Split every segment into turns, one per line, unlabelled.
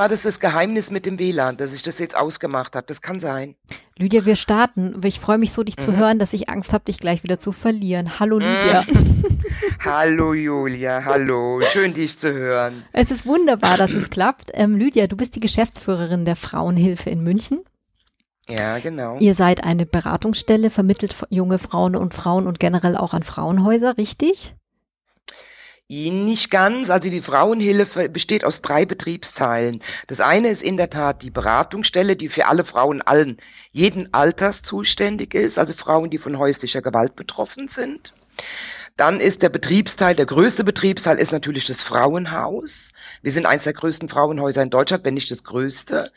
war das das Geheimnis mit dem WLAN, dass ich das jetzt ausgemacht habe. Das kann sein.
Lydia, wir starten. Ich freue mich so, dich mhm. zu hören, dass ich Angst habe, dich gleich wieder zu verlieren. Hallo Lydia.
Mhm. hallo Julia, hallo. Schön, dich zu hören.
Es ist wunderbar, dass es klappt. Ähm, Lydia, du bist die Geschäftsführerin der Frauenhilfe in München.
Ja, genau.
Ihr seid eine Beratungsstelle, vermittelt junge Frauen und Frauen und generell auch an Frauenhäuser, richtig?
Nicht ganz. Also die Frauenhilfe besteht aus drei Betriebsteilen. Das eine ist in der Tat die Beratungsstelle, die für alle Frauen allen, jeden Alters zuständig ist, also Frauen, die von häuslicher Gewalt betroffen sind. Dann ist der Betriebsteil, der größte Betriebsteil ist natürlich das Frauenhaus. Wir sind eines der größten Frauenhäuser in Deutschland, wenn nicht das größte.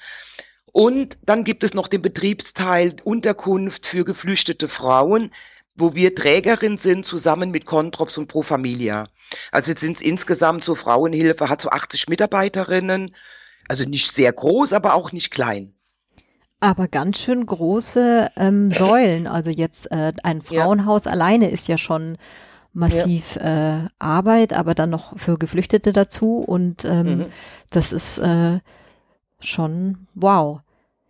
Und dann gibt es noch den Betriebsteil Unterkunft für geflüchtete Frauen wo wir Trägerin sind, zusammen mit Controps und Pro Familia. Also jetzt sind es insgesamt so Frauenhilfe, hat so 80 Mitarbeiterinnen, also nicht sehr groß, aber auch nicht klein.
Aber ganz schön große ähm, Säulen. Also jetzt äh, ein Frauenhaus ja. alleine ist ja schon massiv ja. äh, Arbeit, aber dann noch für Geflüchtete dazu. Und ähm, mhm. das ist äh, schon wow.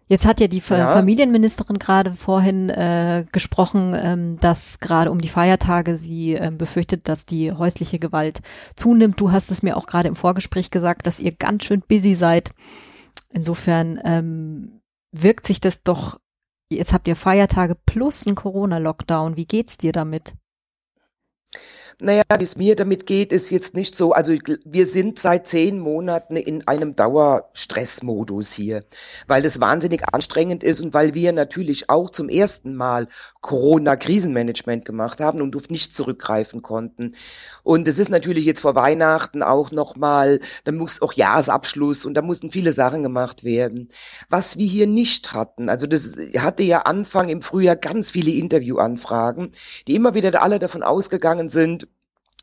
Jetzt hat ja die ja. Familienministerin gerade vorhin äh, gesprochen, ähm, dass gerade um die Feiertage sie ähm, befürchtet, dass die häusliche Gewalt zunimmt. Du hast es mir auch gerade im Vorgespräch gesagt, dass ihr ganz schön busy seid. Insofern ähm, wirkt sich das doch, jetzt habt ihr Feiertage plus einen Corona-Lockdown. Wie geht's dir damit?
Naja, wie es mir damit geht, ist jetzt nicht so. Also wir sind seit zehn Monaten in einem Dauerstressmodus hier, weil es wahnsinnig anstrengend ist und weil wir natürlich auch zum ersten Mal Corona-Krisenmanagement gemacht haben und auf nichts zurückgreifen konnten. Und es ist natürlich jetzt vor Weihnachten auch nochmal, da muss auch Jahresabschluss und da mussten viele Sachen gemacht werden. Was wir hier nicht hatten, also das hatte ja Anfang im Frühjahr ganz viele Interviewanfragen, die immer wieder alle davon ausgegangen sind,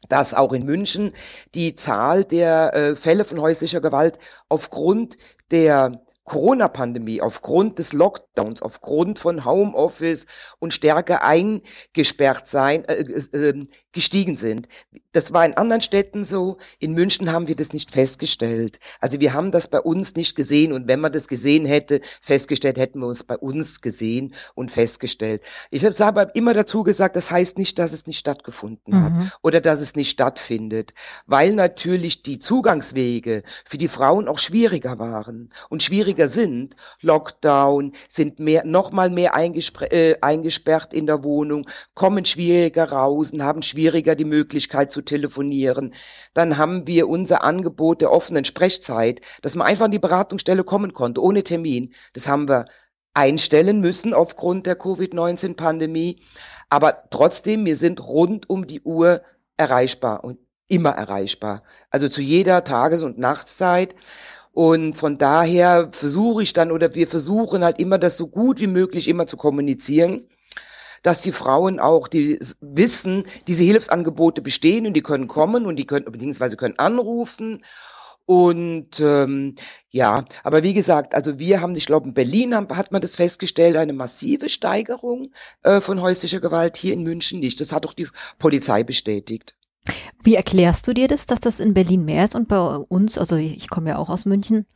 dass auch in München die Zahl der äh, Fälle von häuslicher Gewalt aufgrund der Corona-Pandemie, aufgrund des Lockdowns, aufgrund von Homeoffice und stärker eingesperrt sein, äh, äh, gestiegen sind. Das war in anderen Städten so. In München haben wir das nicht festgestellt. Also wir haben das bei uns nicht gesehen. Und wenn man das gesehen hätte, festgestellt, hätten wir uns bei uns gesehen und festgestellt. Ich habe aber immer dazu gesagt, das heißt nicht, dass es nicht stattgefunden mhm. hat oder dass es nicht stattfindet, weil natürlich die Zugangswege für die Frauen auch schwieriger waren und schwieriger sind. Lockdown, sind mehr, noch mal mehr äh, eingesperrt in der Wohnung, kommen schwieriger raus und haben schwieriger die Möglichkeit zu telefonieren. Dann haben wir unser Angebot der offenen Sprechzeit, dass man einfach an die Beratungsstelle kommen konnte, ohne Termin. Das haben wir einstellen müssen aufgrund der Covid-19-Pandemie. Aber trotzdem, wir sind rund um die Uhr erreichbar und immer erreichbar. Also zu jeder Tages- und Nachtszeit. Und von daher versuche ich dann oder wir versuchen halt immer das so gut wie möglich immer zu kommunizieren dass die Frauen auch die wissen, diese Hilfsangebote bestehen und die können kommen und die können beziehungsweise können anrufen. Und ähm, ja, aber wie gesagt, also wir haben, ich glaube, in Berlin haben, hat man das festgestellt, eine massive Steigerung äh, von häuslicher Gewalt hier in München nicht. Das hat doch die Polizei bestätigt.
Wie erklärst du dir das, dass das in Berlin mehr ist und bei uns, also ich komme ja auch aus München,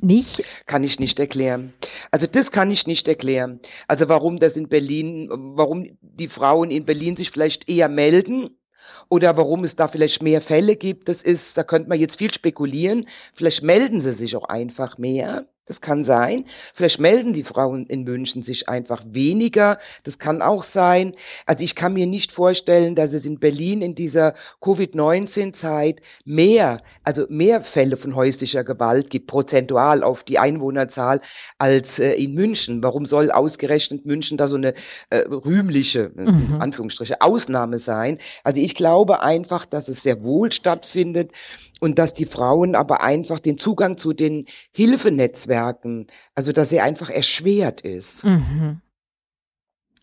nicht?
Kann ich nicht erklären. Also das kann ich nicht erklären. Also warum das in Berlin, warum die Frauen in Berlin sich vielleicht eher melden oder warum es da vielleicht mehr Fälle gibt, das ist, da könnte man jetzt viel spekulieren. Vielleicht melden sie sich auch einfach mehr. Das kann sein. Vielleicht melden die Frauen in München sich einfach weniger. Das kann auch sein. Also ich kann mir nicht vorstellen, dass es in Berlin in dieser Covid-19-Zeit mehr, also mehr Fälle von häuslicher Gewalt gibt, prozentual auf die Einwohnerzahl, als äh, in München. Warum soll ausgerechnet München da so eine äh, rühmliche, mhm. Anführungsstriche, Ausnahme sein? Also ich glaube einfach, dass es sehr wohl stattfindet und dass die Frauen aber einfach den Zugang zu den Hilfenetzwerken, also dass er einfach erschwert ist. Mhm.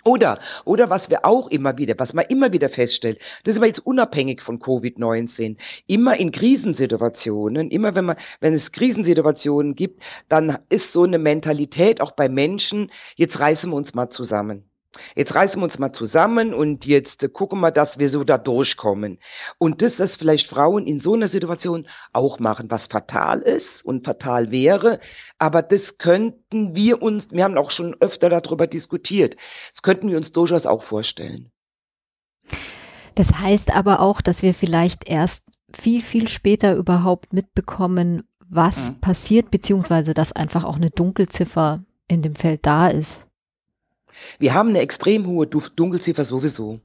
Oder, oder was wir auch immer wieder, was man immer wieder feststellt, das ist aber jetzt unabhängig von Covid-19, immer in Krisensituationen, immer wenn man, wenn es Krisensituationen gibt, dann ist so eine Mentalität auch bei Menschen, jetzt reißen wir uns mal zusammen. Jetzt reißen wir uns mal zusammen und jetzt äh, gucken wir, dass wir so da durchkommen. Und das, was vielleicht Frauen in so einer Situation auch machen, was fatal ist und fatal wäre, aber das könnten wir uns, wir haben auch schon öfter darüber diskutiert, das könnten wir uns durchaus auch vorstellen.
Das heißt aber auch, dass wir vielleicht erst viel, viel später überhaupt mitbekommen, was mhm. passiert, beziehungsweise dass einfach auch eine Dunkelziffer in dem Feld da ist.
Wir haben eine extrem hohe Dunkelziffer sowieso.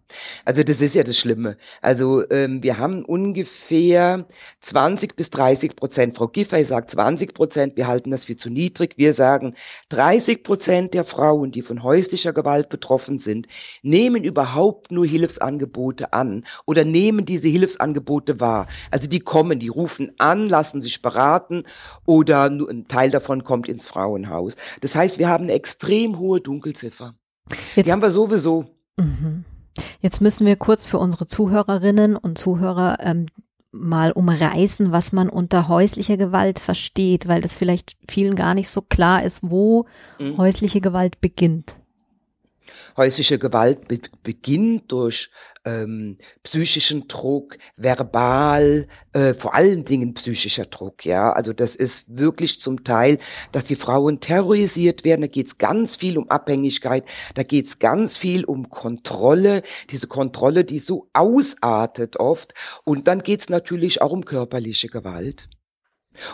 Also das ist ja das Schlimme. Also ähm, wir haben ungefähr 20 bis 30 Prozent. Frau Giffey sagt 20 Prozent, wir halten das für zu niedrig. Wir sagen 30 Prozent der Frauen, die von häuslicher Gewalt betroffen sind, nehmen überhaupt nur Hilfsangebote an oder nehmen diese Hilfsangebote wahr. Also die kommen, die rufen an, lassen sich beraten oder ein Teil davon kommt ins Frauenhaus. Das heißt, wir haben eine extrem hohe Dunkelziffer. Jetzt, Die haben wir sowieso. Mhm.
Jetzt müssen wir kurz für unsere Zuhörerinnen und Zuhörer ähm, mal umreißen, was man unter häuslicher Gewalt versteht, weil das vielleicht vielen gar nicht so klar ist, wo mhm. häusliche Gewalt beginnt.
Häusliche Gewalt be beginnt durch ähm, psychischen Druck, verbal, äh, vor allen Dingen psychischer Druck. Ja, also das ist wirklich zum Teil, dass die Frauen terrorisiert werden. Da geht es ganz viel um Abhängigkeit, da geht es ganz viel um Kontrolle. Diese Kontrolle, die so ausartet oft. Und dann geht es natürlich auch um körperliche Gewalt.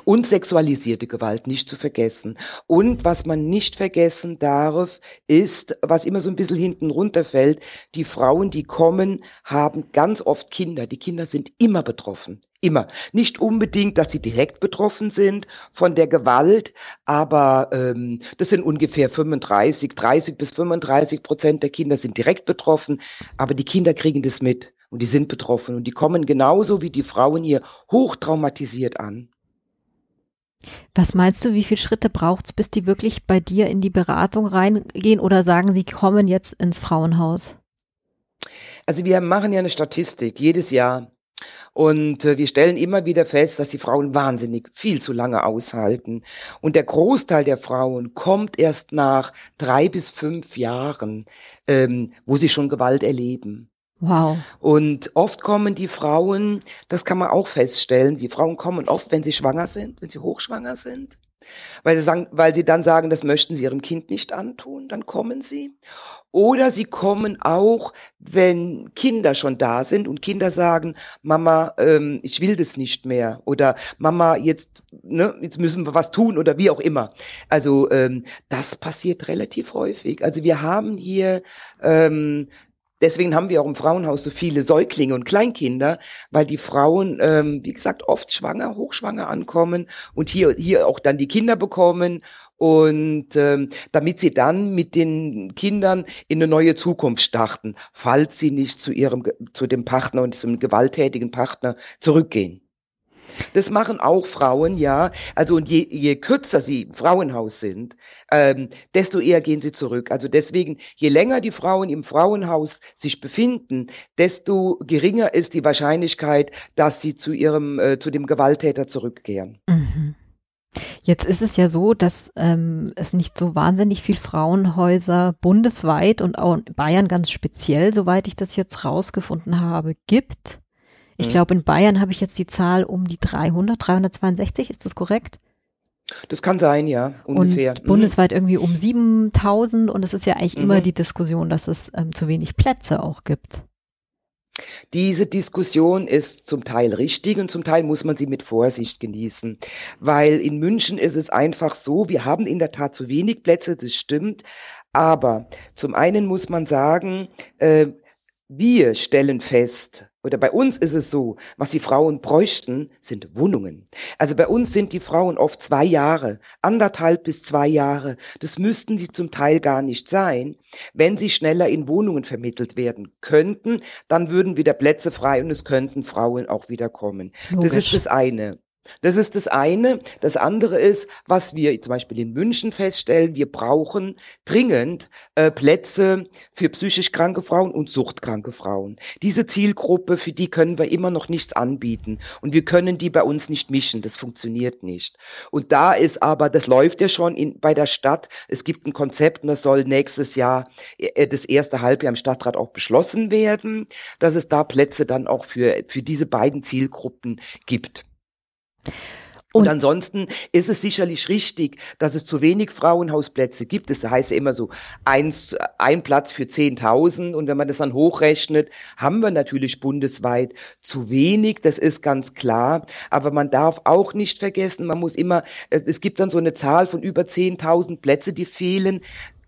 Und sexualisierte Gewalt nicht zu vergessen. Und was man nicht vergessen darf, ist, was immer so ein bisschen hinten runterfällt, die Frauen, die kommen, haben ganz oft Kinder. Die Kinder sind immer betroffen. Immer. Nicht unbedingt, dass sie direkt betroffen sind von der Gewalt, aber ähm, das sind ungefähr 35, 30 bis 35 Prozent der Kinder sind direkt betroffen, aber die Kinder kriegen das mit und die sind betroffen und die kommen genauso wie die Frauen hier hochtraumatisiert an.
Was meinst du, wie viele Schritte braucht es, bis die wirklich bei dir in die Beratung reingehen oder sagen, sie kommen jetzt ins Frauenhaus?
Also wir machen ja eine Statistik jedes Jahr. Und äh, wir stellen immer wieder fest, dass die Frauen wahnsinnig viel zu lange aushalten. Und der Großteil der Frauen kommt erst nach drei bis fünf Jahren, ähm, wo sie schon Gewalt erleben.
Wow.
Und oft kommen die Frauen, das kann man auch feststellen, die Frauen kommen oft, wenn sie schwanger sind, wenn sie hochschwanger sind, weil sie, sagen, weil sie dann sagen, das möchten sie ihrem Kind nicht antun, dann kommen sie. Oder sie kommen auch, wenn Kinder schon da sind und Kinder sagen, Mama, ähm, ich will das nicht mehr. Oder Mama, jetzt, ne, jetzt müssen wir was tun oder wie auch immer. Also ähm, das passiert relativ häufig. Also wir haben hier ähm, Deswegen haben wir auch im Frauenhaus so viele Säuglinge und Kleinkinder, weil die Frauen, ähm, wie gesagt, oft schwanger, hochschwanger ankommen und hier, hier auch dann die Kinder bekommen und ähm, damit sie dann mit den Kindern in eine neue Zukunft starten, falls sie nicht zu ihrem, zu dem Partner und zum gewalttätigen Partner zurückgehen. Das machen auch Frauen, ja. Also und je, je kürzer sie im Frauenhaus sind, ähm, desto eher gehen sie zurück. Also deswegen, je länger die Frauen im Frauenhaus sich befinden, desto geringer ist die Wahrscheinlichkeit, dass sie zu ihrem, äh, zu dem Gewalttäter zurückkehren. Mhm.
Jetzt ist es ja so, dass ähm, es nicht so wahnsinnig viel Frauenhäuser bundesweit und auch in Bayern ganz speziell, soweit ich das jetzt rausgefunden habe, gibt. Ich mhm. glaube, in Bayern habe ich jetzt die Zahl um die 300, 362, ist das korrekt?
Das kann sein, ja, ungefähr.
Und mhm. bundesweit irgendwie um 7000 und es ist ja eigentlich mhm. immer die Diskussion, dass es ähm, zu wenig Plätze auch gibt.
Diese Diskussion ist zum Teil richtig und zum Teil muss man sie mit Vorsicht genießen, weil in München ist es einfach so, wir haben in der Tat zu wenig Plätze, das stimmt, aber zum einen muss man sagen, äh, wir stellen fest, oder bei uns ist es so, was die Frauen bräuchten, sind Wohnungen. Also bei uns sind die Frauen oft zwei Jahre, anderthalb bis zwei Jahre. Das müssten sie zum Teil gar nicht sein. Wenn sie schneller in Wohnungen vermittelt werden könnten, dann würden wieder Plätze frei und es könnten Frauen auch wieder kommen. Logisch. Das ist das eine. Das ist das eine. Das andere ist, was wir zum Beispiel in München feststellen, wir brauchen dringend äh, Plätze für psychisch kranke Frauen und suchtkranke Frauen. Diese Zielgruppe, für die können wir immer noch nichts anbieten. Und wir können die bei uns nicht mischen. Das funktioniert nicht. Und da ist aber, das läuft ja schon in, bei der Stadt. Es gibt ein Konzept und das soll nächstes Jahr, äh, das erste Halbjahr im Stadtrat auch beschlossen werden, dass es da Plätze dann auch für, für diese beiden Zielgruppen gibt. Und, und, ansonsten ist es sicherlich richtig, dass es zu wenig Frauenhausplätze gibt. Das heißt ja immer so eins, ein Platz für 10.000. Und wenn man das dann hochrechnet, haben wir natürlich bundesweit zu wenig. Das ist ganz klar. Aber man darf auch nicht vergessen, man muss immer, es gibt dann so eine Zahl von über 10.000 Plätze, die fehlen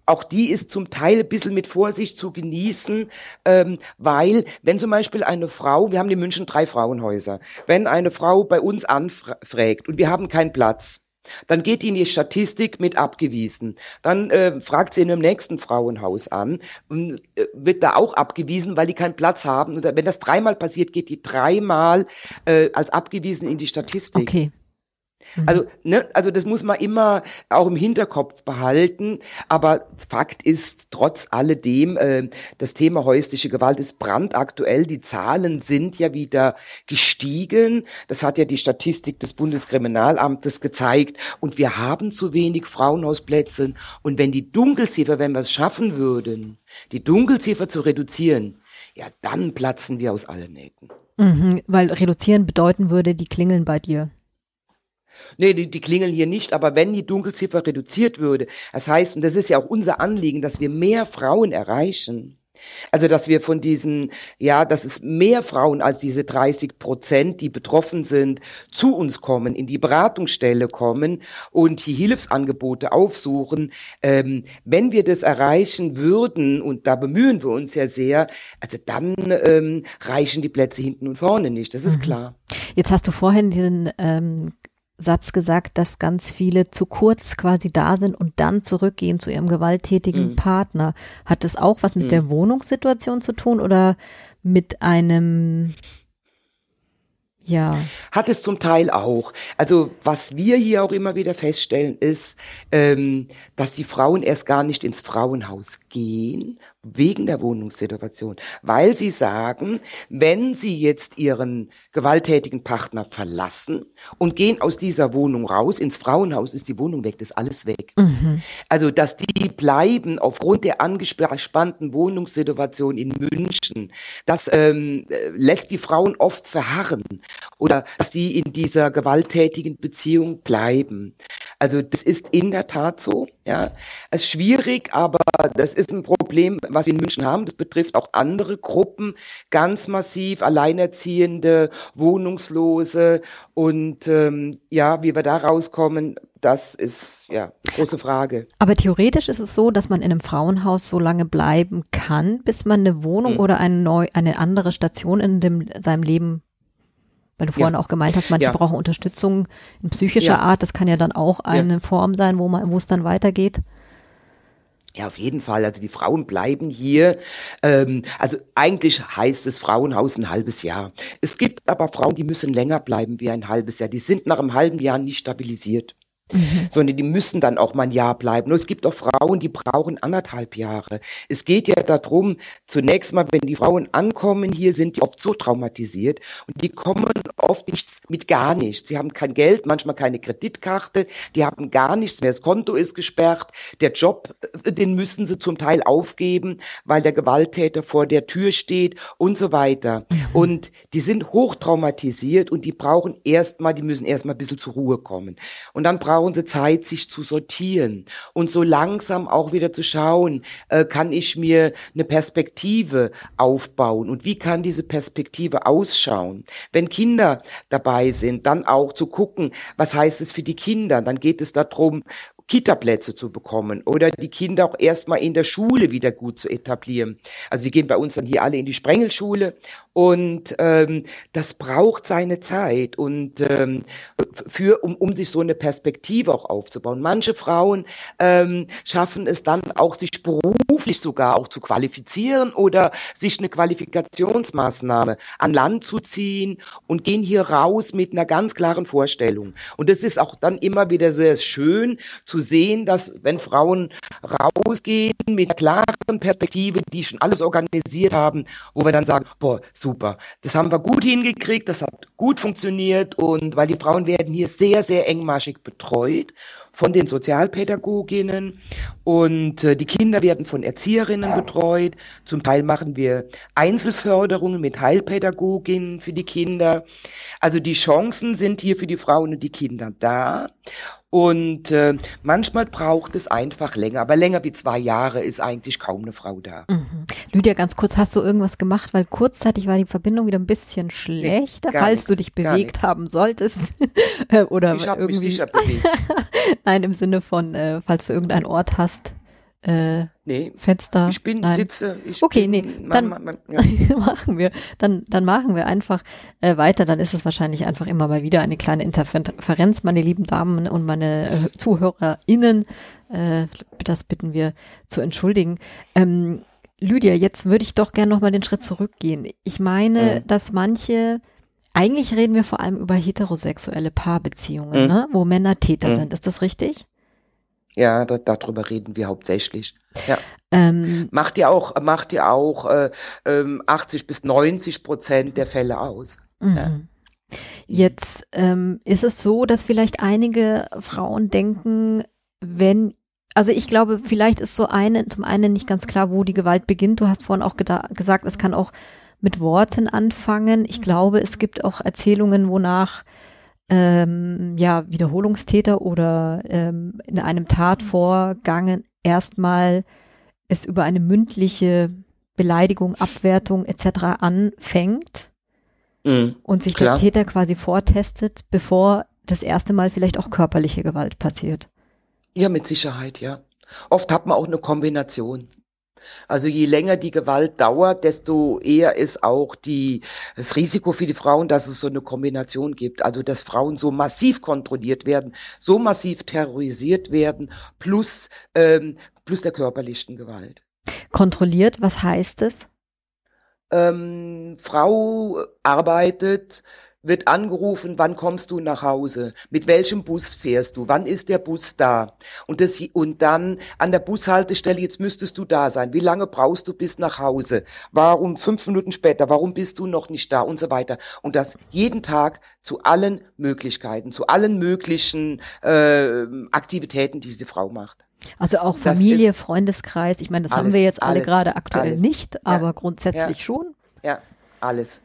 auch die ist zum Teil ein bisschen mit Vorsicht zu genießen, ähm, weil wenn zum Beispiel eine Frau, wir haben in München drei Frauenhäuser, wenn eine Frau bei uns anfragt und wir haben keinen Platz, dann geht die in die Statistik mit abgewiesen. Dann äh, fragt sie in einem nächsten Frauenhaus an und äh, wird da auch abgewiesen, weil die keinen Platz haben. Und wenn das dreimal passiert, geht die dreimal äh, als abgewiesen in die Statistik.
Okay.
Mhm. Also, ne, also das muss man immer auch im Hinterkopf behalten. Aber Fakt ist, trotz alledem, äh, das Thema häusliche Gewalt ist brandaktuell. Die Zahlen sind ja wieder gestiegen. Das hat ja die Statistik des Bundeskriminalamtes gezeigt. Und wir haben zu wenig Frauenhausplätze. Und wenn die Dunkelziffer, wenn wir es schaffen würden, die Dunkelziffer zu reduzieren, ja, dann platzen wir aus allen Nähten.
Mhm, weil reduzieren bedeuten würde, die klingeln bei dir.
Nee, die, die klingeln hier nicht, aber wenn die Dunkelziffer reduziert würde, das heißt, und das ist ja auch unser Anliegen, dass wir mehr Frauen erreichen, also, dass wir von diesen, ja, dass es mehr Frauen als diese 30 Prozent, die betroffen sind, zu uns kommen, in die Beratungsstelle kommen und die Hilfsangebote aufsuchen. Ähm, wenn wir das erreichen würden, und da bemühen wir uns ja sehr, also dann ähm, reichen die Plätze hinten und vorne nicht, das ist mhm. klar.
Jetzt hast du vorhin diesen ähm, Satz gesagt, dass ganz viele zu kurz quasi da sind und dann zurückgehen zu ihrem gewalttätigen mhm. Partner. Hat das auch was mit mhm. der Wohnungssituation zu tun oder mit einem ja.
Hat es zum Teil auch. Also was wir hier auch immer wieder feststellen, ist, ähm, dass die Frauen erst gar nicht ins Frauenhaus gehen, wegen der Wohnungssituation, weil sie sagen, wenn sie jetzt ihren gewalttätigen Partner verlassen und gehen aus dieser Wohnung raus, ins Frauenhaus ist die Wohnung weg, das ist alles weg. Mhm. Also, dass die bleiben aufgrund der angespannten Wohnungssituation in München, das ähm, lässt die Frauen oft verharren oder dass die in dieser gewalttätigen Beziehung bleiben. Also das ist in der Tat so. Ja, es ist schwierig, aber das ist ein Problem, was wir in München haben. Das betrifft auch andere Gruppen ganz massiv, Alleinerziehende, Wohnungslose und ähm, ja, wie wir da rauskommen, das ist ja große Frage.
Aber theoretisch ist es so, dass man in einem Frauenhaus so lange bleiben kann, bis man eine Wohnung hm. oder eine, neu, eine andere Station in dem, seinem Leben weil du vorhin ja. auch gemeint hast, manche ja. brauchen Unterstützung in psychischer ja. Art. Das kann ja dann auch eine Form sein, wo man, wo es dann weitergeht.
Ja, auf jeden Fall. Also die Frauen bleiben hier. Ähm, also eigentlich heißt es Frauenhaus ein halbes Jahr. Es gibt aber Frauen, die müssen länger bleiben wie ein halbes Jahr. Die sind nach einem halben Jahr nicht stabilisiert. Mhm. sondern die müssen dann auch mal ein Jahr bleiben. Nur es gibt auch Frauen, die brauchen anderthalb Jahre. Es geht ja darum, zunächst mal, wenn die Frauen ankommen hier, sind die oft so traumatisiert und die kommen oft nichts mit gar nichts. Sie haben kein Geld, manchmal keine Kreditkarte, die haben gar nichts mehr. Das Konto ist gesperrt, der Job, äh, den müssen sie zum Teil aufgeben, weil der Gewalttäter vor der Tür steht und so weiter. Mhm. Und die sind hochtraumatisiert und die brauchen erstmal, die müssen erstmal ein bisschen zur Ruhe kommen. Und dann brauchen brauchen sie Zeit, sich zu sortieren und so langsam auch wieder zu schauen, äh, kann ich mir eine Perspektive aufbauen und wie kann diese Perspektive ausschauen. Wenn Kinder dabei sind, dann auch zu gucken, was heißt es für die Kinder. Dann geht es darum, Kita-Plätze zu bekommen oder die Kinder auch erstmal in der Schule wieder gut zu etablieren. Also die gehen bei uns dann hier alle in die Sprengelschule und ähm, das braucht seine Zeit und ähm, für um, um sich so eine Perspektive auch aufzubauen. Manche Frauen ähm, schaffen es dann auch, sich beruflich sogar auch zu qualifizieren oder sich eine Qualifikationsmaßnahme an Land zu ziehen und gehen hier raus mit einer ganz klaren Vorstellung. Und das ist auch dann immer wieder sehr schön zu sehen, dass wenn Frauen rausgehen mit einer klaren Perspektive, die schon alles organisiert haben, wo wir dann sagen, boah, super, das haben wir gut hingekriegt, das hat gut funktioniert und weil die Frauen werden hier sehr, sehr engmaschig betreut von den Sozialpädagoginnen und äh, die Kinder werden von Erzieherinnen betreut. Zum Teil machen wir Einzelförderungen mit Heilpädagoginnen für die Kinder. Also die Chancen sind hier für die Frauen und die Kinder da. Und äh, manchmal braucht es einfach länger, aber länger wie zwei Jahre ist eigentlich kaum eine Frau da.
Mhm. Lydia, ganz kurz, hast du irgendwas gemacht? Weil kurzzeitig war die Verbindung wieder ein bisschen schlechter, nee, falls nichts, du dich bewegt haben solltest. Oder
ich habe mich sicher bewegt.
Nein, im Sinne von, äh, falls du irgendeinen Ort hast, äh, nee, Fenster.
Ich bin, Nein. sitze, ich
Okay, bin, nee, dann man, man, ja. machen wir, dann, dann machen wir einfach äh, weiter, dann ist es wahrscheinlich einfach immer mal wieder eine kleine Interferenz, meine lieben Damen und meine äh, ZuhörerInnen, äh, das bitten wir zu entschuldigen. Ähm, Lydia, jetzt würde ich doch gerne nochmal den Schritt zurückgehen. Ich meine, mhm. dass manche eigentlich reden wir vor allem über heterosexuelle Paarbeziehungen, mhm. ne? wo Männer Täter mhm. sind. Ist das richtig?
Ja, da, darüber reden wir hauptsächlich. Ja. Ähm, macht ja auch, macht ja auch äh, ähm, 80 bis 90 Prozent der Fälle aus. Mhm. Ja.
Jetzt ähm, ist es so, dass vielleicht einige Frauen denken, wenn also ich glaube, vielleicht ist so eine, zum einen nicht ganz klar, wo die Gewalt beginnt. Du hast vorhin auch gesagt, es kann auch mit Worten anfangen. Ich glaube, es gibt auch Erzählungen, wonach ähm, ja, Wiederholungstäter oder ähm, in einem Tatvorgang erstmal es über eine mündliche Beleidigung, Abwertung etc. anfängt mhm, und sich klar. der Täter quasi vortestet, bevor das erste Mal vielleicht auch körperliche Gewalt passiert.
Ja, mit Sicherheit, ja. Oft hat man auch eine Kombination. Also je länger die Gewalt dauert, desto eher ist auch die, das Risiko für die Frauen, dass es so eine Kombination gibt. Also dass Frauen so massiv kontrolliert werden, so massiv terrorisiert werden, plus, ähm, plus der körperlichen Gewalt.
Kontrolliert, was heißt es?
Ähm, Frau arbeitet wird angerufen, wann kommst du nach Hause? Mit welchem Bus fährst du? Wann ist der Bus da? Und, das, und dann an der Bushaltestelle, jetzt müsstest du da sein. Wie lange brauchst du bis nach Hause? Warum fünf Minuten später? Warum bist du noch nicht da? Und so weiter. Und das jeden Tag zu allen Möglichkeiten, zu allen möglichen äh, Aktivitäten, die diese Frau macht.
Also auch Familie, Freundeskreis. Ich meine, das alles, haben wir jetzt alle gerade aktuell alles. nicht, aber ja, grundsätzlich
ja,
schon.
Ja, alles.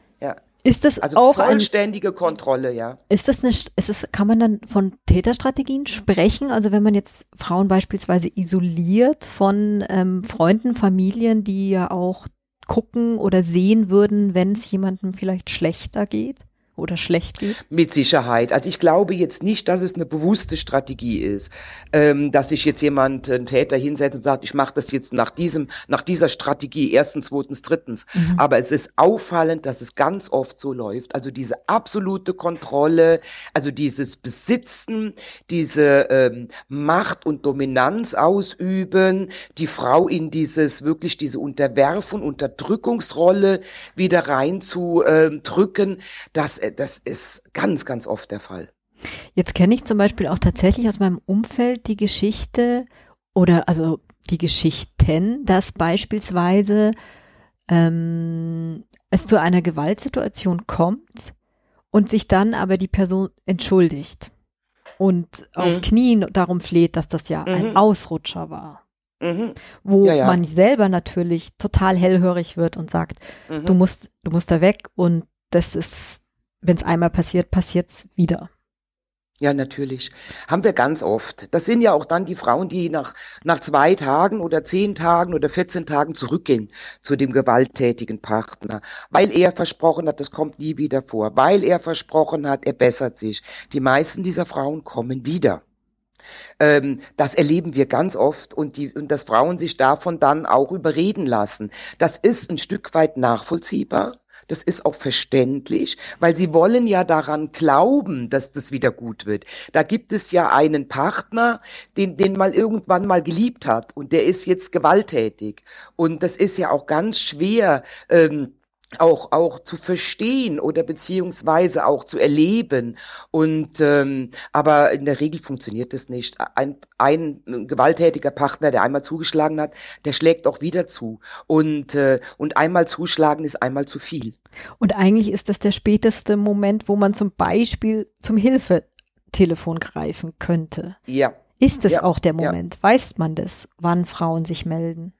Ist das
also
auch
vollständige ein, Kontrolle, ja.
Ist das eine, ist es, kann man dann von Täterstrategien sprechen? Also wenn man jetzt Frauen beispielsweise isoliert von ähm, Freunden, Familien, die ja auch gucken oder sehen würden, wenn es jemandem vielleicht schlechter geht? Oder schlecht geht?
Mit Sicherheit. Also ich glaube jetzt nicht, dass es eine bewusste Strategie ist, ähm, dass sich jetzt jemand, ein Täter hinsetzt und sagt, ich mache das jetzt nach diesem, nach dieser Strategie, erstens, zweitens, drittens. Mhm. Aber es ist auffallend, dass es ganz oft so läuft. Also diese absolute Kontrolle, also dieses Besitzen, diese ähm, Macht und Dominanz ausüben, die Frau in dieses wirklich diese Unterwerfung, Unterdrückungsrolle wieder reinzudrücken, ähm, das äh, das ist ganz, ganz oft der Fall.
Jetzt kenne ich zum Beispiel auch tatsächlich aus meinem Umfeld die Geschichte oder also die Geschichten, dass beispielsweise ähm, es zu einer Gewaltsituation kommt und sich dann aber die Person entschuldigt und mhm. auf Knien darum fleht, dass das ja mhm. ein Ausrutscher war. Mhm. Wo ja, ja. man selber natürlich total hellhörig wird und sagt, mhm. du musst, du musst da weg und das ist wenn es einmal passiert, passiert es wieder.
Ja, natürlich. Haben wir ganz oft. Das sind ja auch dann die Frauen, die nach, nach zwei Tagen oder zehn Tagen oder 14 Tagen zurückgehen zu dem gewalttätigen Partner, weil er versprochen hat, das kommt nie wieder vor, weil er versprochen hat, er bessert sich. Die meisten dieser Frauen kommen wieder. Ähm, das erleben wir ganz oft und, die, und dass Frauen sich davon dann auch überreden lassen. Das ist ein Stück weit nachvollziehbar. Das ist auch verständlich, weil sie wollen ja daran glauben, dass das wieder gut wird. Da gibt es ja einen Partner, den, den mal irgendwann mal geliebt hat und der ist jetzt gewalttätig. Und das ist ja auch ganz schwer. Ähm, auch auch zu verstehen oder beziehungsweise auch zu erleben. Und ähm, aber in der Regel funktioniert das nicht. Ein, ein gewalttätiger Partner der einmal zugeschlagen hat der schlägt auch wieder zu. Und äh, und einmal zuschlagen ist einmal zu viel.
Und eigentlich ist das der späteste Moment wo man zum Beispiel zum Hilfetelefon greifen könnte.
Ja.
Ist es
ja,
auch der Moment? Ja. weiß man das wann Frauen sich melden?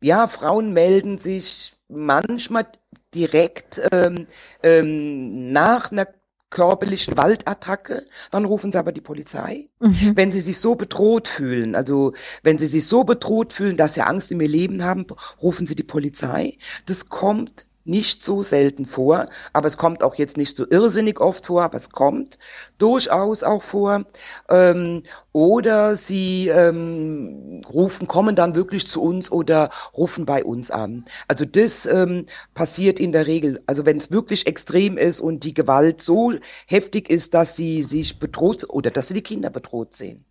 Ja Frauen melden sich manchmal direkt ähm, ähm, nach einer körperlichen Gewaltattacke, dann rufen sie aber die Polizei. Mhm. Wenn sie sich so bedroht fühlen, also wenn sie sich so bedroht fühlen, dass sie Angst in ihr Leben haben, rufen sie die Polizei. Das kommt nicht so selten vor, aber es kommt auch jetzt nicht so irrsinnig oft vor, aber es kommt durchaus auch vor. Ähm, oder sie ähm, rufen, kommen dann wirklich zu uns oder rufen bei uns an. Also das ähm, passiert in der Regel. Also wenn es wirklich extrem ist und die Gewalt so heftig ist, dass sie sich bedroht oder dass sie die Kinder bedroht sehen.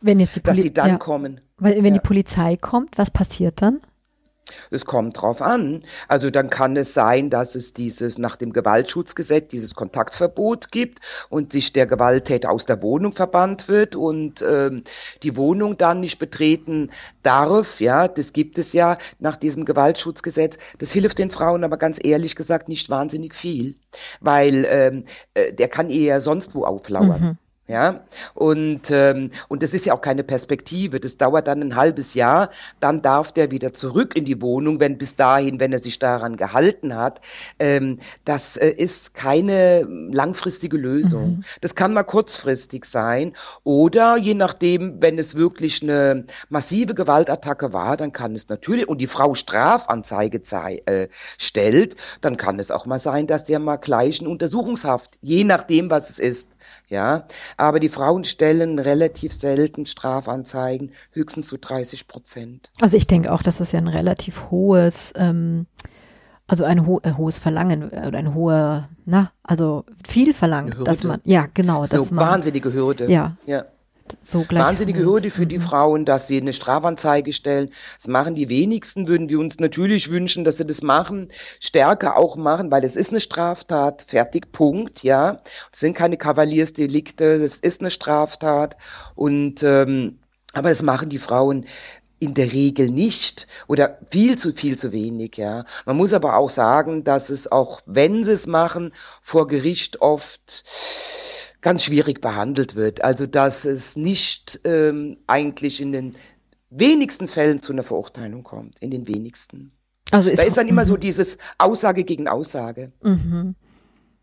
Wenn jetzt die
Poli dass sie dann ja. kommen.
Weil wenn ja. die Polizei kommt, was passiert dann?
Es kommt drauf an. Also dann kann es sein, dass es dieses nach dem Gewaltschutzgesetz dieses Kontaktverbot gibt und sich der Gewalttäter aus der Wohnung verbannt wird und ähm, die Wohnung dann nicht betreten darf. Ja, das gibt es ja nach diesem Gewaltschutzgesetz. Das hilft den Frauen aber ganz ehrlich gesagt nicht wahnsinnig viel, weil ähm, äh, der kann ja sonst wo auflauern. Mhm. Ja, und, ähm, und das ist ja auch keine Perspektive. Das dauert dann ein halbes Jahr. Dann darf der wieder zurück in die Wohnung, wenn bis dahin, wenn er sich daran gehalten hat. Ähm, das äh, ist keine langfristige Lösung. Mhm. Das kann mal kurzfristig sein. Oder je nachdem, wenn es wirklich eine massive Gewaltattacke war, dann kann es natürlich, und die Frau Strafanzeige äh, stellt, dann kann es auch mal sein, dass der mal gleich in Untersuchungshaft, je nachdem, was es ist, ja. Aber die Frauen stellen relativ selten Strafanzeigen, höchstens so 30 Prozent.
Also ich denke auch, dass das ja ein relativ hohes, ähm, also ein ho äh, hohes Verlangen äh, oder ein hoher, na, also viel verlangt, dass man, ja, genau,
das ist eine wahnsinnige Hürde.
Ja.
Ja
so gleich.
Wahnsinnige Hürde für die mhm. Frauen, dass sie eine Strafanzeige stellen. Das machen die wenigsten, würden wir uns natürlich wünschen, dass sie das machen, stärker auch machen, weil es ist eine Straftat, fertig, Punkt, ja. Es sind keine Kavaliersdelikte, es ist eine Straftat und ähm, aber das machen die Frauen in der Regel nicht oder viel zu viel zu wenig, ja. Man muss aber auch sagen, dass es auch, wenn sie es machen, vor Gericht oft ganz schwierig behandelt wird. Also dass es nicht ähm, eigentlich in den wenigsten Fällen zu einer Verurteilung kommt, in den wenigsten. Also ist, da ist dann immer so mhm. dieses Aussage gegen Aussage.
Mhm.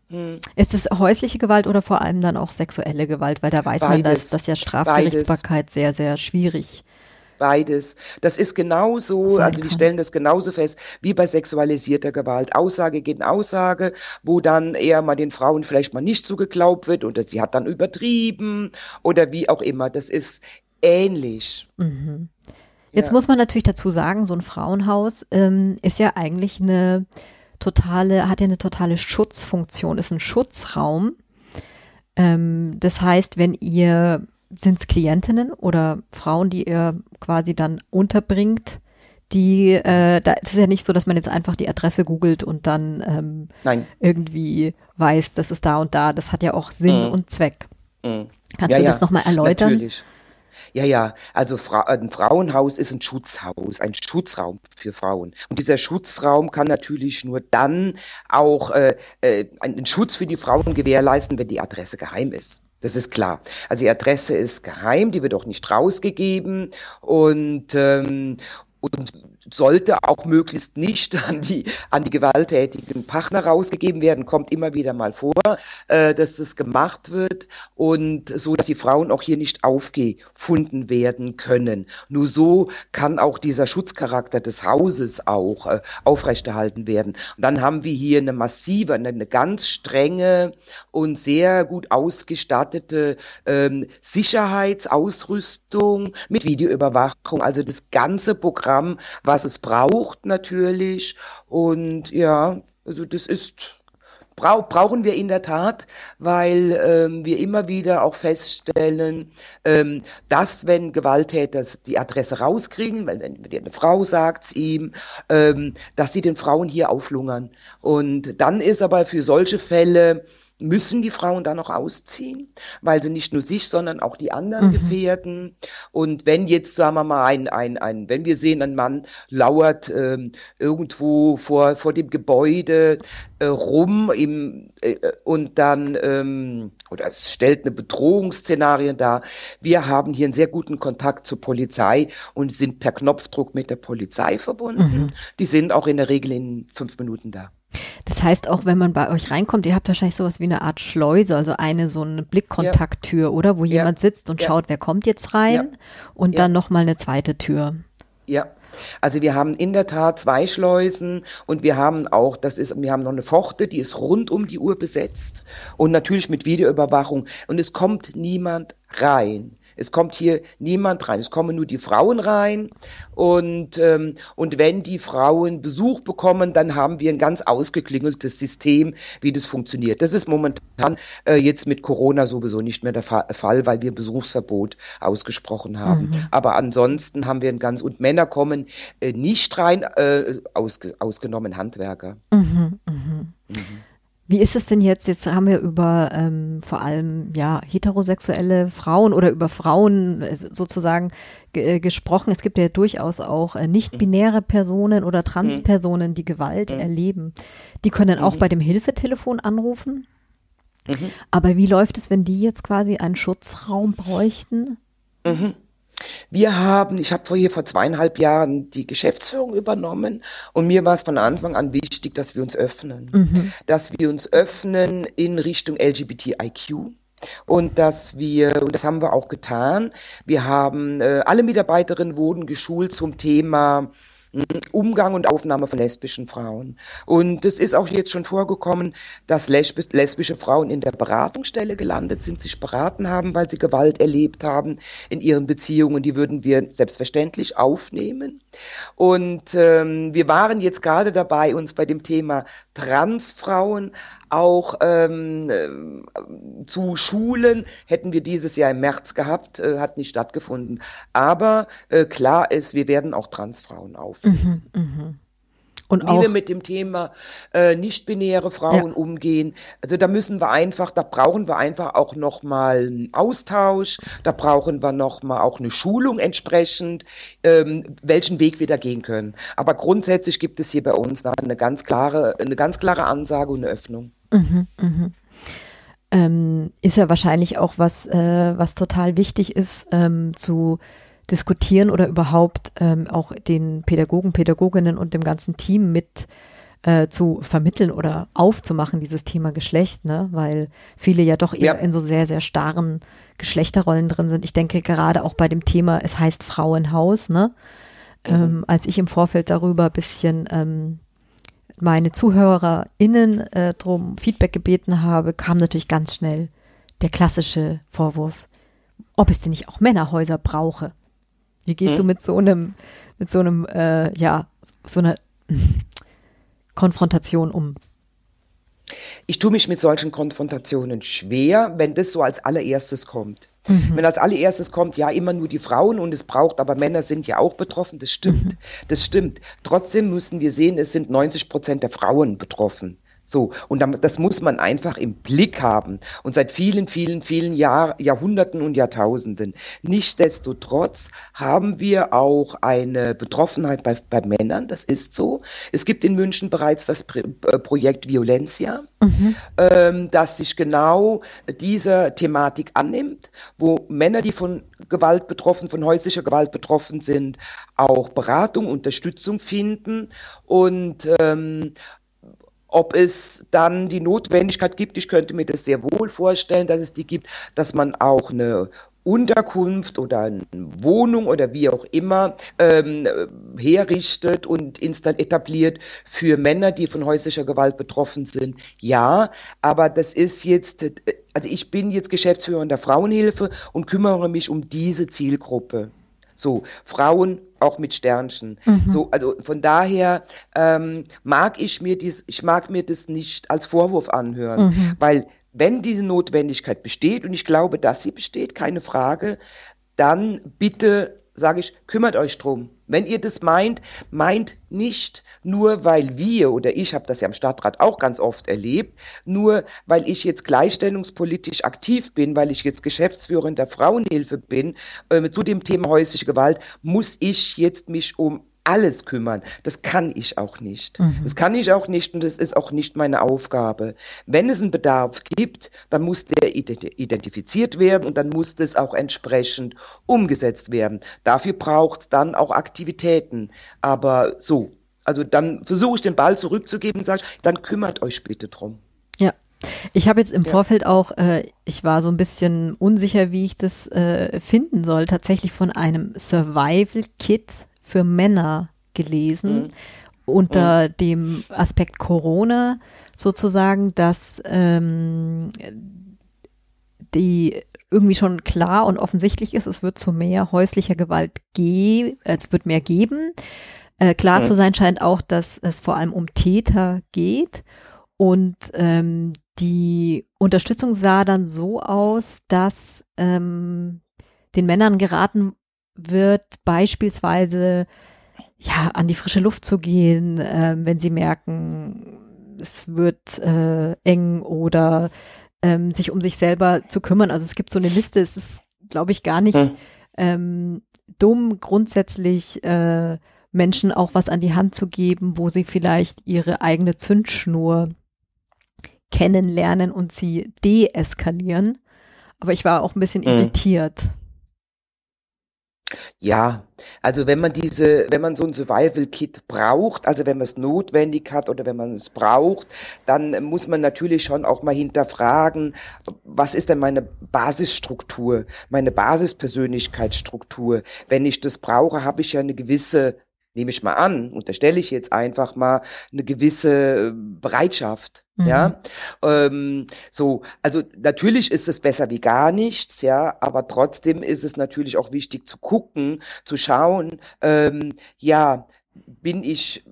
Hm. Ist es häusliche Gewalt oder vor allem dann auch sexuelle Gewalt? Weil da weiß Beides. man, dass das ja Strafgerichtsbarkeit Beides. sehr, sehr schwierig
Beides. Das ist genauso, also wir stellen das genauso fest wie bei sexualisierter Gewalt. Aussage gegen Aussage, wo dann eher mal den Frauen vielleicht mal nicht so geglaubt wird oder sie hat dann übertrieben oder wie auch immer. Das ist ähnlich.
Mhm. Jetzt ja. muss man natürlich dazu sagen, so ein Frauenhaus ähm, ist ja eigentlich eine totale, hat ja eine totale Schutzfunktion, ist ein Schutzraum. Ähm, das heißt, wenn ihr sind es Klientinnen oder Frauen, die ihr quasi dann unterbringt? Die, äh, da ist es ja nicht so, dass man jetzt einfach die Adresse googelt und dann ähm,
Nein.
irgendwie weiß, das ist da und da. Das hat ja auch Sinn mm. und Zweck. Mm. Kannst ja, du das ja, nochmal erläutern?
Natürlich. Ja, ja, also Fra ein Frauenhaus ist ein Schutzhaus, ein Schutzraum für Frauen. Und dieser Schutzraum kann natürlich nur dann auch äh, äh, einen Schutz für die Frauen gewährleisten, wenn die Adresse geheim ist. Das ist klar. Also die Adresse ist geheim, die wird auch nicht rausgegeben und ähm, und sollte auch möglichst nicht an die, an die gewalttätigen Partner rausgegeben werden, kommt immer wieder mal vor, äh, dass das gemacht wird und so, dass die Frauen auch hier nicht aufgefunden werden können. Nur so kann auch dieser Schutzcharakter des Hauses auch äh, aufrechterhalten werden. Und dann haben wir hier eine massive, eine, eine ganz strenge und sehr gut ausgestattete ähm, Sicherheitsausrüstung mit Videoüberwachung, also das ganze Programm, was es braucht natürlich. Und ja, also das ist brau brauchen wir in der Tat, weil ähm, wir immer wieder auch feststellen, ähm, dass wenn Gewalttäter die Adresse rauskriegen, weil wenn eine Frau sagt's ihm, ähm, dass sie den Frauen hier auflungern. Und dann ist aber für solche Fälle müssen die Frauen da noch ausziehen, weil sie nicht nur sich, sondern auch die anderen mhm. gefährden. Und wenn jetzt, sagen wir mal, ein, ein, ein, wenn wir sehen, ein Mann lauert ähm, irgendwo vor, vor dem Gebäude äh, rum im, äh, und dann, ähm, oder es stellt eine Bedrohungsszenarien dar. Wir haben hier einen sehr guten Kontakt zur Polizei und sind per Knopfdruck mit der Polizei verbunden. Mhm. Die sind auch in der Regel in fünf Minuten da.
Das heißt, auch wenn man bei euch reinkommt, ihr habt wahrscheinlich sowas wie eine Art Schleuse, also eine so eine Blickkontakttür, ja. oder? Wo ja. jemand sitzt und ja. schaut, wer kommt jetzt rein und dann nochmal eine zweite Tür.
Ja, also wir haben in der Tat zwei Schleusen und wir haben auch, das ist, wir haben noch eine Pforte, die ist rund um die Uhr besetzt und natürlich mit Videoüberwachung und es kommt niemand rein. Es kommt hier niemand rein. Es kommen nur die Frauen rein. Und, ähm, und wenn die Frauen Besuch bekommen, dann haben wir ein ganz ausgeklingeltes System, wie das funktioniert. Das ist momentan äh, jetzt mit Corona sowieso nicht mehr der Fa Fall, weil wir Besuchsverbot ausgesprochen haben. Mhm. Aber ansonsten haben wir ein ganz, und Männer kommen äh, nicht rein, äh, ausge, ausgenommen Handwerker. Mhm,
mh. mhm. Wie ist es denn jetzt? Jetzt haben wir über ähm, vor allem ja heterosexuelle Frauen oder über Frauen äh, sozusagen äh, gesprochen. Es gibt ja durchaus auch äh, nicht-binäre Personen oder Transpersonen, die Gewalt mhm. erleben. Die können auch mhm. bei dem Hilfetelefon anrufen. Mhm. Aber wie läuft es, wenn die jetzt quasi einen Schutzraum bräuchten?
Mhm. Wir haben, ich habe hier vor zweieinhalb Jahren die Geschäftsführung übernommen und mir war es von Anfang an wichtig, dass wir uns öffnen, mhm. dass wir uns öffnen in Richtung LGBTIQ. Und dass wir, und das haben wir auch getan, wir haben, äh, alle Mitarbeiterinnen wurden geschult zum Thema Umgang und Aufnahme von lesbischen Frauen. Und es ist auch jetzt schon vorgekommen, dass lesbische Frauen in der Beratungsstelle gelandet sind, sich beraten haben, weil sie Gewalt erlebt haben in ihren Beziehungen. Die würden wir selbstverständlich aufnehmen. Und ähm, wir waren jetzt gerade dabei, uns bei dem Thema Transfrauen auch ähm, äh, zu Schulen hätten wir dieses Jahr im März gehabt, äh, hat nicht stattgefunden. Aber äh, klar ist, wir werden auch Transfrauen aufnehmen. Mhm, mh. Und wie wir mit dem Thema äh, nicht-binäre Frauen ja. umgehen. Also da müssen wir einfach, da brauchen wir einfach auch nochmal einen Austausch, da brauchen wir nochmal auch eine Schulung entsprechend, ähm, welchen Weg wir da gehen können. Aber grundsätzlich gibt es hier bei uns da eine ganz klare, eine ganz klare Ansage und eine Öffnung. Mhm,
mh. ähm, ist ja wahrscheinlich auch was, äh, was total wichtig ist, ähm, zu diskutieren oder überhaupt ähm, auch den Pädagogen, Pädagoginnen und dem ganzen Team mit äh, zu vermitteln oder aufzumachen, dieses Thema Geschlecht, ne? weil viele ja doch eher ja. in so sehr, sehr starren Geschlechterrollen drin sind. Ich denke gerade auch bei dem Thema, es heißt Frauenhaus, ne? Mhm. Ähm, als ich im Vorfeld darüber ein bisschen ähm, meine ZuhörerInnen äh, drum Feedback gebeten habe, kam natürlich ganz schnell der klassische Vorwurf, ob es denn nicht auch Männerhäuser brauche. Wie gehst hm? du mit so einem, mit so einem, äh, ja, so einer Konfrontation um?
Ich tue mich mit solchen Konfrontationen schwer, wenn das so als allererstes kommt. Mhm. Wenn als allererstes kommt, ja, immer nur die Frauen und es braucht, aber Männer sind ja auch betroffen, das stimmt, mhm. das stimmt. Trotzdem müssen wir sehen, es sind 90 Prozent der Frauen betroffen So, und das muss man einfach im Blick haben. Und seit vielen, vielen, vielen Jahr, Jahrhunderten und Jahrtausenden. Nichtsdestotrotz haben wir auch eine Betroffenheit bei, bei Männern, das ist so. Es gibt in München bereits das äh, Projekt Violencia, mhm. ähm, das sich genau dieser Thematik annimmt, wo Männer, die von Gewalt betroffen, von häuslicher Gewalt betroffen sind, auch Beratung, Unterstützung finden und ähm, ob es dann die Notwendigkeit gibt, ich könnte mir das sehr wohl vorstellen, dass es die gibt, dass man auch eine Unterkunft oder eine Wohnung oder wie auch immer ähm, herrichtet und etabliert für Männer, die von häuslicher Gewalt betroffen sind. Ja, aber das ist jetzt, also ich bin jetzt Geschäftsführer der Frauenhilfe und kümmere mich um diese Zielgruppe. So, Frauen auch mit Sternchen. Mhm. So, also von daher ähm, mag ich mir dies, ich mag mir das nicht als Vorwurf anhören, mhm. weil wenn diese Notwendigkeit besteht, und ich glaube, dass sie besteht, keine Frage, dann bitte sage ich, kümmert euch drum. Wenn ihr das meint, meint nicht nur, weil wir oder ich habe das ja im Stadtrat auch ganz oft erlebt, nur weil ich jetzt gleichstellungspolitisch aktiv bin, weil ich jetzt Geschäftsführerin der Frauenhilfe bin, äh, zu dem Thema häusliche Gewalt, muss ich jetzt mich um alles kümmern. Das kann ich auch nicht. Mhm. Das kann ich auch nicht und das ist auch nicht meine Aufgabe. Wenn es einen Bedarf gibt, dann muss der identifiziert werden und dann muss das auch entsprechend umgesetzt werden. Dafür braucht es dann auch Aktivitäten. Aber so, also dann versuche ich den Ball zurückzugeben und sage, dann kümmert euch bitte drum.
Ja. Ich habe jetzt im ja. Vorfeld auch, äh, ich war so ein bisschen unsicher, wie ich das äh, finden soll, tatsächlich von einem Survival-Kit für Männer gelesen mhm. unter mhm. dem Aspekt Corona sozusagen, dass ähm, die irgendwie schon klar und offensichtlich ist, es wird zu mehr häuslicher Gewalt gehen, es wird mehr geben. Äh, klar mhm. zu sein scheint auch, dass es vor allem um Täter geht und ähm, die Unterstützung sah dann so aus, dass ähm, den Männern geraten wird, beispielsweise ja an die frische Luft zu gehen, äh, wenn sie merken, es wird äh, eng oder ähm, sich um sich selber zu kümmern. Also es gibt so eine Liste, es ist, glaube ich, gar nicht hm. ähm, dumm, grundsätzlich äh, Menschen auch was an die Hand zu geben, wo sie vielleicht ihre eigene Zündschnur kennenlernen und sie deeskalieren. Aber ich war auch ein bisschen hm. irritiert.
Ja, also wenn man diese, wenn man so ein Survival-Kit braucht, also wenn man es notwendig hat oder wenn man es braucht, dann muss man natürlich schon auch mal hinterfragen, was ist denn meine Basisstruktur, meine Basispersönlichkeitsstruktur? Wenn ich das brauche, habe ich ja eine gewisse nehme ich mal an, unterstelle ich jetzt einfach mal eine gewisse Bereitschaft. Mhm. Ja, ähm, so, also natürlich ist es besser wie gar nichts, ja, aber trotzdem ist es natürlich auch wichtig zu gucken, zu schauen, ähm, ja, bin ich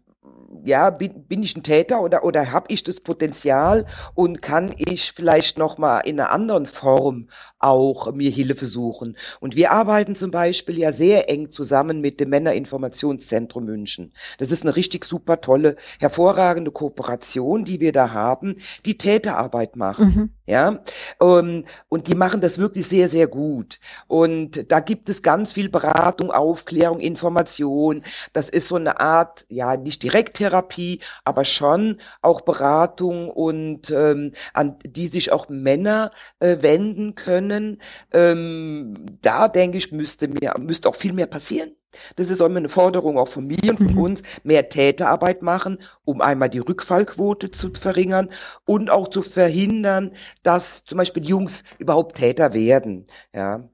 ja, bin, bin ich ein Täter oder, oder habe ich das Potenzial und kann ich vielleicht nochmal in einer anderen Form auch mir Hilfe suchen. Und wir arbeiten zum Beispiel ja sehr eng zusammen mit dem Männerinformationszentrum München. Das ist eine richtig super tolle, hervorragende Kooperation, die wir da haben, die Täterarbeit machen. Mhm. Ja, ähm, und die machen das wirklich sehr, sehr gut. Und da gibt es ganz viel Beratung, Aufklärung, Information. Das ist so eine Art, ja, nicht Direkttherapie, aber schon auch Beratung und ähm, an die sich auch Männer äh, wenden können. Ähm, da denke ich, müsste mehr, müsste auch viel mehr passieren. Das ist immer eine Forderung auch von mir und von mhm. uns, mehr Täterarbeit machen, um einmal die Rückfallquote zu verringern und auch zu verhindern, dass zum Beispiel Jungs überhaupt Täter werden. Ja.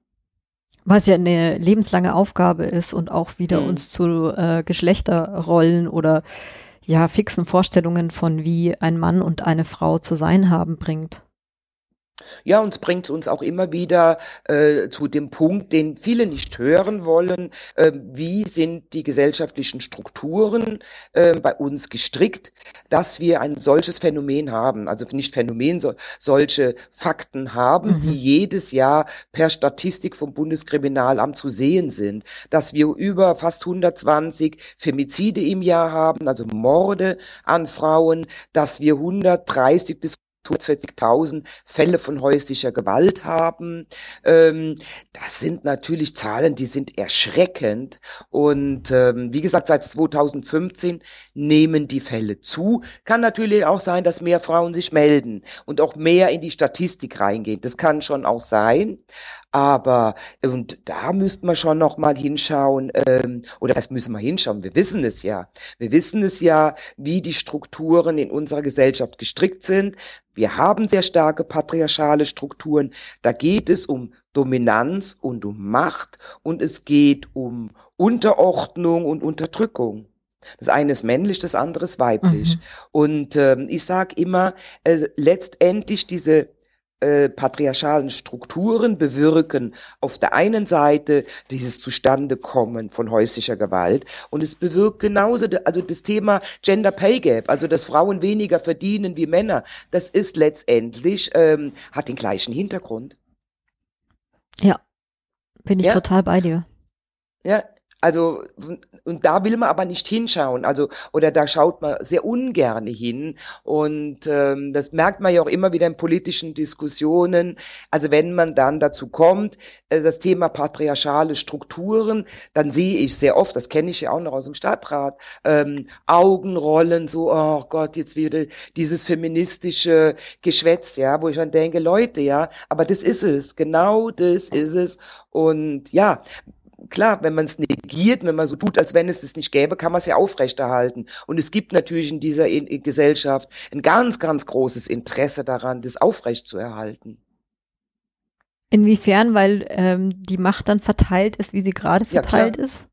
Was ja eine lebenslange Aufgabe ist und auch wieder mhm. uns zu äh, Geschlechterrollen oder ja fixen Vorstellungen von wie ein Mann und eine Frau zu sein haben bringt.
Ja, und es bringt uns auch immer wieder äh, zu dem Punkt, den viele nicht hören wollen. Äh, wie sind die gesellschaftlichen Strukturen äh, bei uns gestrickt, dass wir ein solches Phänomen haben? Also nicht Phänomen, so, solche Fakten haben, mhm. die jedes Jahr per Statistik vom Bundeskriminalamt zu sehen sind. Dass wir über fast 120 Femizide im Jahr haben, also Morde an Frauen, dass wir 130 bis 140.000 Fälle von häuslicher Gewalt haben. Ähm, das sind natürlich Zahlen, die sind erschreckend. Und ähm, wie gesagt, seit 2015 nehmen die Fälle zu. Kann natürlich auch sein, dass mehr Frauen sich melden und auch mehr in die Statistik reingehen. Das kann schon auch sein. Aber und da müsste man schon noch mal hinschauen, ähm, oder das müssen wir hinschauen. Wir wissen es ja. Wir wissen es ja, wie die Strukturen in unserer Gesellschaft gestrickt sind. Wir haben sehr starke patriarchale Strukturen. Da geht es um Dominanz und um Macht und es geht um Unterordnung und Unterdrückung. Das eine ist männlich, das andere ist weiblich. Mhm. Und ähm, ich sage immer, äh, letztendlich diese äh, patriarchalen Strukturen bewirken auf der einen Seite dieses Zustandekommen von häuslicher Gewalt und es bewirkt genauso, also das Thema Gender Pay Gap, also dass Frauen weniger verdienen wie Männer, das ist letztendlich, ähm, hat den gleichen Hintergrund.
Ja, bin ich ja? total bei dir.
Ja, also, und da will man aber nicht hinschauen, also, oder da schaut man sehr ungern hin. Und ähm, das merkt man ja auch immer wieder in politischen Diskussionen. Also wenn man dann dazu kommt, äh, das Thema patriarchale Strukturen, dann sehe ich sehr oft, das kenne ich ja auch noch aus dem Stadtrat, ähm, Augenrollen, so, oh Gott, jetzt wieder dieses feministische Geschwätz, ja, wo ich dann denke, Leute, ja, aber das ist es, genau das ist es. Und ja, klar, wenn man es negiert, wenn man so tut, als wenn es es nicht gäbe, kann man es ja aufrechterhalten. Und es gibt natürlich in dieser Gesellschaft ein ganz, ganz großes Interesse daran, das aufrechtzuerhalten.
Inwiefern, weil ähm, die Macht dann verteilt ist, wie sie gerade verteilt ja, ist?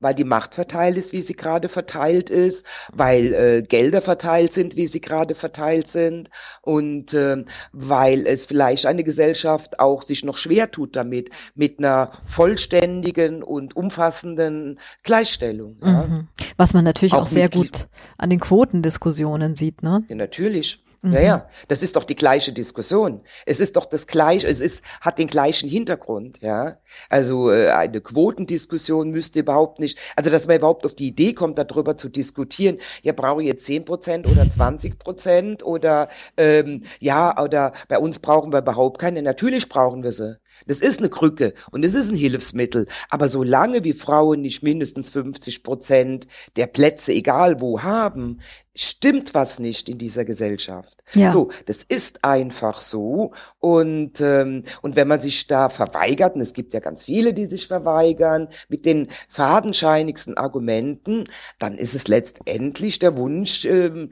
Weil die Macht verteilt ist, wie sie gerade verteilt ist, weil äh, Gelder verteilt sind, wie sie gerade verteilt sind und äh, weil es vielleicht eine Gesellschaft auch sich noch schwer tut damit, mit einer vollständigen und umfassenden Gleichstellung. Ja. Mhm.
Was man natürlich auch, auch sehr gut an den Quotendiskussionen sieht, ne?
Ja, natürlich. Mhm. Ja, ja, das ist doch die gleiche Diskussion. Es ist doch das gleiche, es ist, hat den gleichen Hintergrund, ja. Also äh, eine Quotendiskussion müsste überhaupt nicht, also dass man überhaupt auf die Idee kommt, darüber zu diskutieren, ja, brauche ich jetzt zehn Prozent oder zwanzig Prozent oder ähm, ja, oder bei uns brauchen wir überhaupt keine. Natürlich brauchen wir sie. Das ist eine Krücke und es ist ein Hilfsmittel. Aber solange wie Frauen nicht mindestens 50 Prozent der Plätze, egal wo, haben, stimmt was nicht in dieser Gesellschaft. Ja. So, das ist einfach so. Und, ähm, und wenn man sich da verweigert, und es gibt ja ganz viele, die sich verweigern, mit den fadenscheinigsten Argumenten, dann ist es letztendlich der Wunsch, ähm,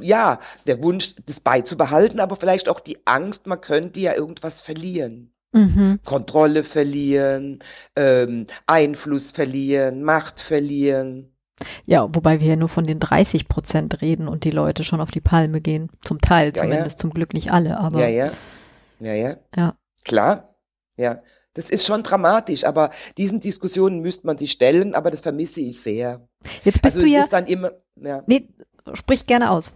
ja, der Wunsch, das beizubehalten, aber vielleicht auch die Angst, man könnte ja irgendwas verlieren. Mhm. Kontrolle verlieren, ähm, Einfluss verlieren, Macht verlieren.
Ja, wobei wir ja nur von den 30 Prozent reden und die Leute schon auf die Palme gehen. Zum Teil ja, zumindest, ja. zum Glück nicht alle, aber.
Ja, ja. Ja, ja. Ja. Klar. Ja. Das ist schon dramatisch, aber diesen Diskussionen müsste man sich stellen, aber das vermisse ich sehr.
Jetzt bist also du ja. Ist dann immer, ja. Nee, sprich gerne aus.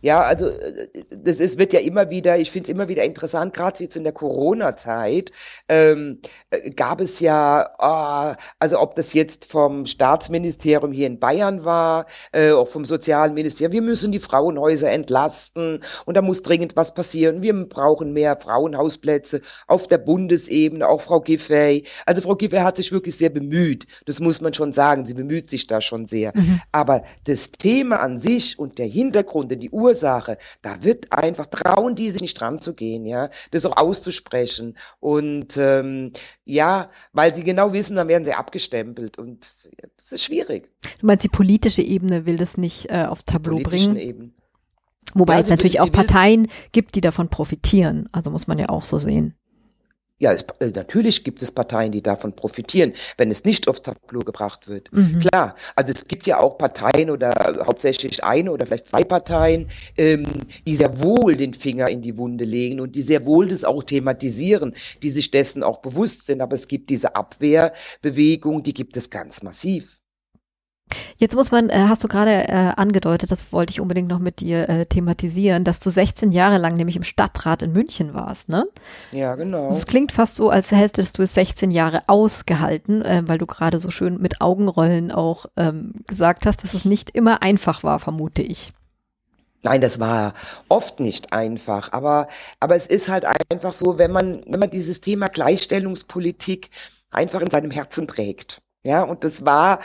Ja, also äh, das ist, wird ja immer wieder, ich finde es immer wieder interessant, gerade jetzt in der Corona-Zeit ähm, äh, gab es ja, oh, also ob das jetzt vom Staatsministerium hier in Bayern war, äh, auch vom Sozialministerium, wir müssen die Frauenhäuser entlasten und da muss dringend was passieren. Wir brauchen mehr Frauenhausplätze auf der Bundesebene, auch Frau Giffey. Also Frau Giffey hat sich wirklich sehr bemüht, das muss man schon sagen, sie bemüht sich da schon sehr. Mhm. Aber das Thema an sich und der Hintergrund, die Ur Ursache. Da wird einfach, trauen die sich nicht dran zu gehen, ja, das auch auszusprechen. Und ähm, ja, weil sie genau wissen, dann werden sie abgestempelt. Und das ist schwierig.
Du meinst, die politische Ebene will das nicht äh, aufs Tableau bringen? Ebene. Wobei ja, es natürlich auch Parteien gibt, die davon profitieren. Also muss man ja auch so sehen.
Ja, es, äh, natürlich gibt es Parteien, die davon profitieren, wenn es nicht aufs Tableau gebracht wird. Mhm. Klar, also es gibt ja auch Parteien oder hauptsächlich eine oder vielleicht zwei Parteien, ähm, die sehr wohl den Finger in die Wunde legen und die sehr wohl das auch thematisieren, die sich dessen auch bewusst sind. Aber es gibt diese Abwehrbewegung, die gibt es ganz massiv.
Jetzt muss man, äh, hast du gerade äh, angedeutet, das wollte ich unbedingt noch mit dir äh, thematisieren, dass du 16 Jahre lang nämlich im Stadtrat in München warst, ne?
Ja, genau.
Es klingt fast so, als hättest du es 16 Jahre ausgehalten, äh, weil du gerade so schön mit Augenrollen auch ähm, gesagt hast, dass es nicht immer einfach war, vermute ich.
Nein, das war oft nicht einfach, aber, aber es ist halt einfach so, wenn man, wenn man dieses Thema Gleichstellungspolitik einfach in seinem Herzen trägt ja, und das war,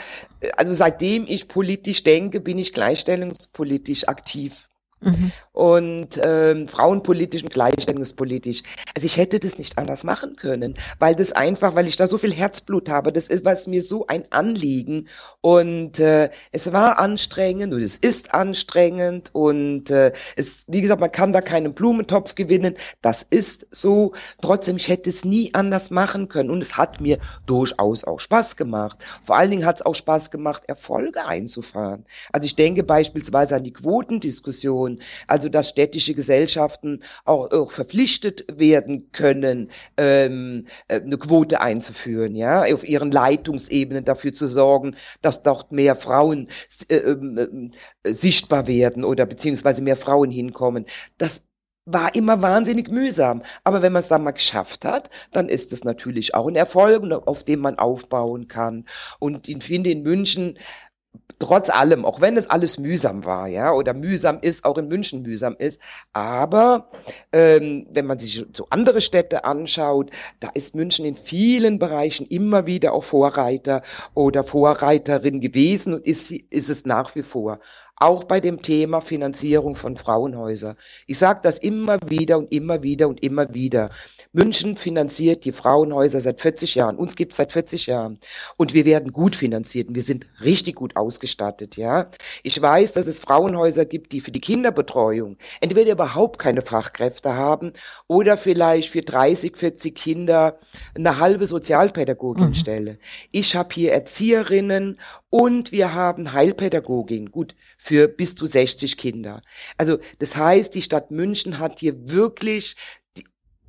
also seitdem ich politisch denke, bin ich gleichstellungspolitisch aktiv. Mhm. Und ähm, frauenpolitisch und gleichstellungspolitisch. Also ich hätte das nicht anders machen können, weil das einfach, weil ich da so viel Herzblut habe, das ist was mir so ein Anliegen. Und äh, es war anstrengend und es ist anstrengend und äh, es, wie gesagt, man kann da keinen Blumentopf gewinnen. Das ist so. Trotzdem, ich hätte es nie anders machen können und es hat mir durchaus auch Spaß gemacht. Vor allen Dingen hat es auch Spaß gemacht, Erfolge einzufahren. Also ich denke beispielsweise an die Quotendiskussion also dass städtische Gesellschaften auch, auch verpflichtet werden können, ähm, äh, eine Quote einzuführen, ja, auf ihren Leitungsebenen dafür zu sorgen, dass dort mehr Frauen äh, äh, sichtbar werden oder beziehungsweise mehr Frauen hinkommen. Das war immer wahnsinnig mühsam. Aber wenn man es dann mal geschafft hat, dann ist es natürlich auch ein Erfolg, auf dem man aufbauen kann. Und ich finde, in München trotz allem, auch wenn es alles mühsam war, ja, oder mühsam ist, auch in München mühsam ist, aber ähm, wenn man sich so andere Städte anschaut, da ist München in vielen Bereichen immer wieder auch Vorreiter oder Vorreiterin gewesen und ist, ist es nach wie vor auch bei dem Thema Finanzierung von Frauenhäusern. Ich sage das immer wieder und immer wieder und immer wieder. München finanziert die Frauenhäuser seit 40 Jahren. Uns gibt es seit 40 Jahren. Und wir werden gut finanziert und wir sind richtig gut ausgestattet, ja. Ich weiß, dass es Frauenhäuser gibt, die für die Kinderbetreuung entweder überhaupt keine Fachkräfte haben oder vielleicht für 30, 40 Kinder eine halbe Sozialpädagoginstelle. Mhm. Ich habe hier Erzieherinnen und wir haben Heilpädagogin, gut, für bis zu 60 Kinder. Also das heißt, die Stadt München hat hier wirklich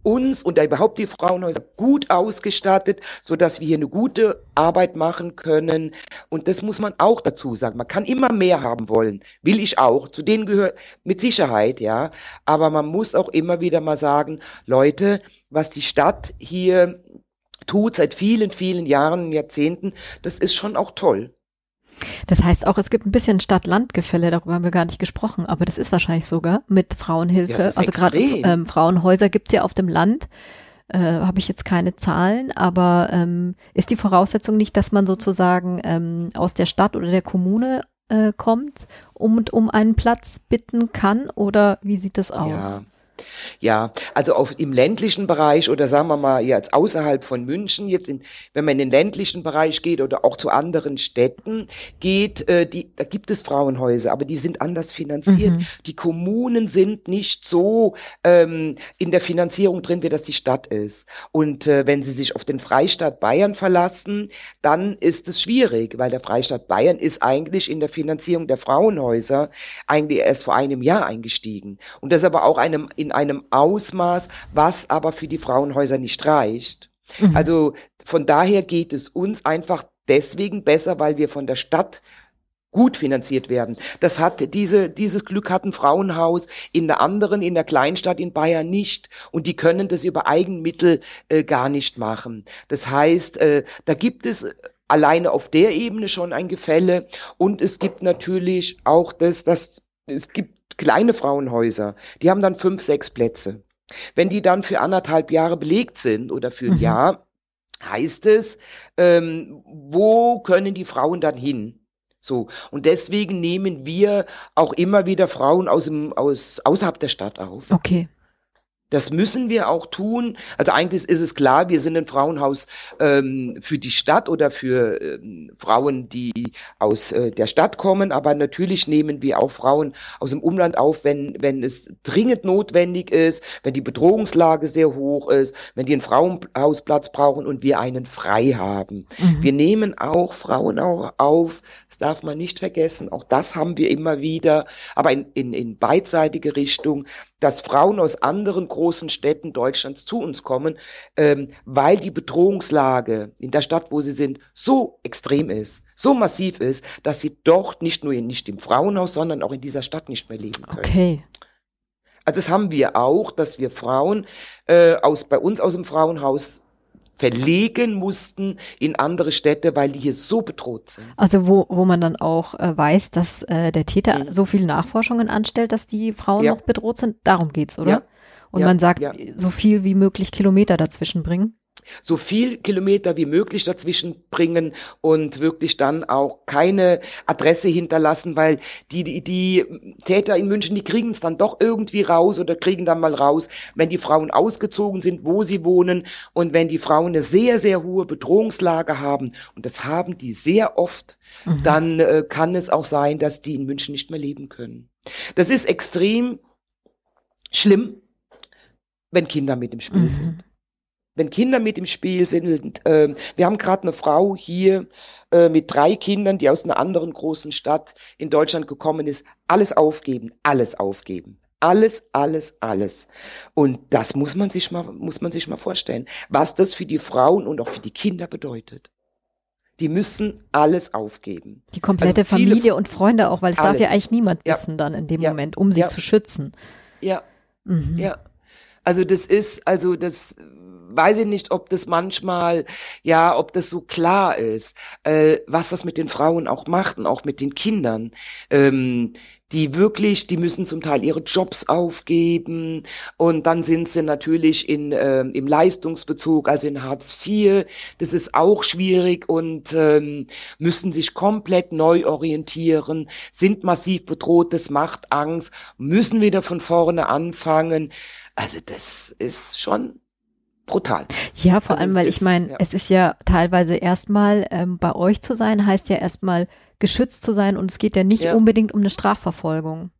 uns und überhaupt die Frauenhäuser gut ausgestattet, so dass wir hier eine gute Arbeit machen können. Und das muss man auch dazu sagen. Man kann immer mehr haben wollen. Will ich auch. Zu denen gehört mit Sicherheit, ja. Aber man muss auch immer wieder mal sagen, Leute, was die Stadt hier tut seit vielen, vielen Jahren, Jahrzehnten, das ist schon auch toll.
Das heißt auch, es gibt ein bisschen Stadt-Land-Gefälle, darüber haben wir gar nicht gesprochen, aber das ist wahrscheinlich sogar mit Frauenhilfe. Ja, also gerade ähm, Frauenhäuser gibt's ja auf dem Land. Äh, habe ich jetzt keine Zahlen, aber ähm, ist die Voraussetzung nicht, dass man sozusagen ähm, aus der Stadt oder der Kommune äh, kommt und um einen Platz bitten kann oder wie sieht das aus?
Ja. Ja, also auf, im ländlichen Bereich oder sagen wir mal jetzt außerhalb von München, jetzt in, wenn man in den ländlichen Bereich geht oder auch zu anderen Städten geht, äh, die, da gibt es Frauenhäuser, aber die sind anders finanziert. Mhm. Die Kommunen sind nicht so ähm, in der Finanzierung drin, wie das die Stadt ist. Und äh, wenn sie sich auf den Freistaat Bayern verlassen, dann ist es schwierig, weil der Freistaat Bayern ist eigentlich in der Finanzierung der Frauenhäuser eigentlich erst vor einem Jahr eingestiegen. Und das ist aber auch einem in einem Ausmaß, was aber für die Frauenhäuser nicht reicht. Mhm. Also von daher geht es uns einfach deswegen besser, weil wir von der Stadt gut finanziert werden. Das hat diese, dieses Glück hat ein Frauenhaus in der anderen, in der Kleinstadt in Bayern nicht. Und die können das über Eigenmittel äh, gar nicht machen. Das heißt, äh, da gibt es alleine auf der Ebene schon ein Gefälle. Und es gibt natürlich auch das, dass es gibt kleine Frauenhäuser, die haben dann fünf, sechs Plätze. Wenn die dann für anderthalb Jahre belegt sind oder für ein mhm. Jahr, heißt es, ähm, wo können die Frauen dann hin? So. Und deswegen nehmen wir auch immer wieder Frauen aus dem, aus, außerhalb der Stadt auf.
Okay.
Das müssen wir auch tun. Also eigentlich ist es klar, wir sind ein Frauenhaus ähm, für die Stadt oder für ähm, Frauen, die aus äh, der Stadt kommen. Aber natürlich nehmen wir auch Frauen aus dem Umland auf, wenn, wenn es dringend notwendig ist, wenn die Bedrohungslage sehr hoch ist, wenn die einen Frauenhausplatz brauchen und wir einen frei haben. Mhm. Wir nehmen auch Frauen auch auf. Das darf man nicht vergessen. Auch das haben wir immer wieder, aber in, in, in beidseitige Richtung, dass Frauen aus anderen großen Städten Deutschlands zu uns kommen, ähm, weil die Bedrohungslage in der Stadt, wo sie sind, so extrem ist, so massiv ist, dass sie dort nicht nur in, nicht im Frauenhaus, sondern auch in dieser Stadt nicht mehr leben können.
Okay.
Also das haben wir auch, dass wir Frauen äh, aus bei uns aus dem Frauenhaus verlegen mussten in andere Städte, weil die hier so bedroht sind.
Also wo, wo man dann auch äh, weiß, dass äh, der Täter mhm. so viele Nachforschungen anstellt, dass die Frauen ja. noch bedroht sind. Darum geht's, oder? Ja. Und ja. man sagt, so viel wie möglich Kilometer dazwischen bringen
so viel Kilometer wie möglich dazwischen bringen und wirklich dann auch keine Adresse hinterlassen, weil die, die, die Täter in München, die kriegen es dann doch irgendwie raus oder kriegen dann mal raus, wenn die Frauen ausgezogen sind, wo sie wohnen und wenn die Frauen eine sehr, sehr hohe Bedrohungslage haben und das haben die sehr oft, mhm. dann äh, kann es auch sein, dass die in München nicht mehr leben können. Das ist extrem schlimm, wenn Kinder mit im Spiel mhm. sind wenn Kinder mit im Spiel sind. Äh, wir haben gerade eine Frau hier äh, mit drei Kindern, die aus einer anderen großen Stadt in Deutschland gekommen ist. Alles aufgeben, alles aufgeben. Alles, alles, alles. Und das muss man sich mal, muss man sich mal vorstellen, was das für die Frauen und auch für die Kinder bedeutet. Die müssen alles aufgeben.
Die komplette also Familie und Freunde auch, weil es alles. darf ja eigentlich niemand ja. wissen dann in dem ja. Moment, um sie ja. zu schützen.
Ja. Mhm. Ja. Also das ist, also das weiß ich nicht, ob das manchmal, ja, ob das so klar ist, äh, was das mit den Frauen auch macht und auch mit den Kindern. Ähm, die wirklich, die müssen zum Teil ihre Jobs aufgeben und dann sind sie natürlich in, äh, im Leistungsbezug, also in Hartz IV. Das ist auch schwierig und ähm, müssen sich komplett neu orientieren, sind massiv bedroht, das macht Angst, müssen wieder von vorne anfangen. Also das ist schon brutal.
Ja, vor also allem, weil ist, ich meine, ja. es ist ja teilweise erstmal ähm, bei euch zu sein, heißt ja erstmal geschützt zu sein und es geht ja nicht ja. unbedingt um eine Strafverfolgung.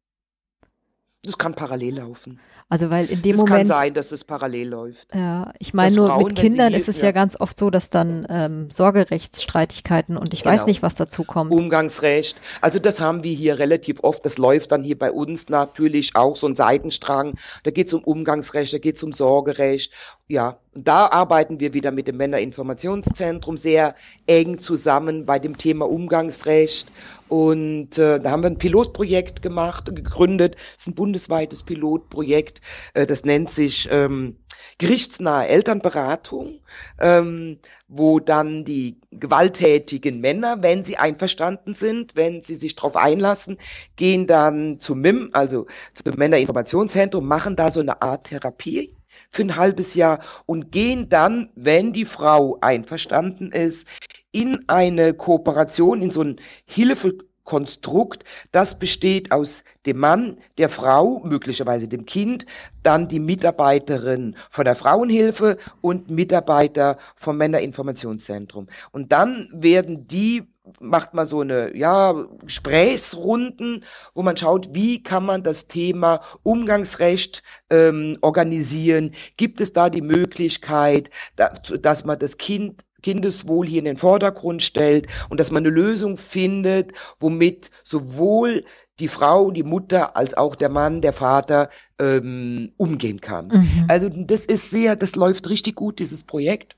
Das kann parallel laufen.
Also weil in dem
das
Moment.
Es kann sein, dass es parallel läuft.
Ja, ich meine nur Frauen, mit Kindern ist es ja. ja. ganz oft so, dass dann ähm, Sorgerechtsstreitigkeiten und ich genau. weiß nicht, was dazu kommt.
Umgangsrecht. Also das haben wir hier relativ oft. Das läuft dann hier bei uns natürlich auch so ein Seitenstrang. Da geht es um Umgangsrecht, da geht es um Sorgerecht. Ja, da arbeiten wir wieder mit dem Männerinformationszentrum sehr eng zusammen bei dem Thema Umgangsrecht und äh, da haben wir ein Pilotprojekt gemacht, gegründet. Es ist ein bundesweites Pilotprojekt. Äh, das nennt sich ähm, gerichtsnahe Elternberatung, ähm, wo dann die gewalttätigen Männer, wenn sie einverstanden sind, wenn sie sich darauf einlassen, gehen dann zum MIM, also zum Männerinformationszentrum, machen da so eine Art Therapie für ein halbes Jahr und gehen dann, wenn die Frau einverstanden ist, in eine Kooperation, in so ein Hilfekonstrukt, das besteht aus dem Mann, der Frau, möglicherweise dem Kind, dann die Mitarbeiterin von der Frauenhilfe und Mitarbeiter vom Männerinformationszentrum. Und dann werden die macht man so eine ja Gesprächsrunden, wo man schaut, wie kann man das Thema Umgangsrecht ähm, organisieren? Gibt es da die Möglichkeit, dass man das Kind Kindeswohl hier in den Vordergrund stellt und dass man eine Lösung findet, womit sowohl die Frau, die Mutter als auch der Mann, der Vater ähm, umgehen kann. Mhm. Also das ist sehr, das läuft richtig gut, dieses Projekt.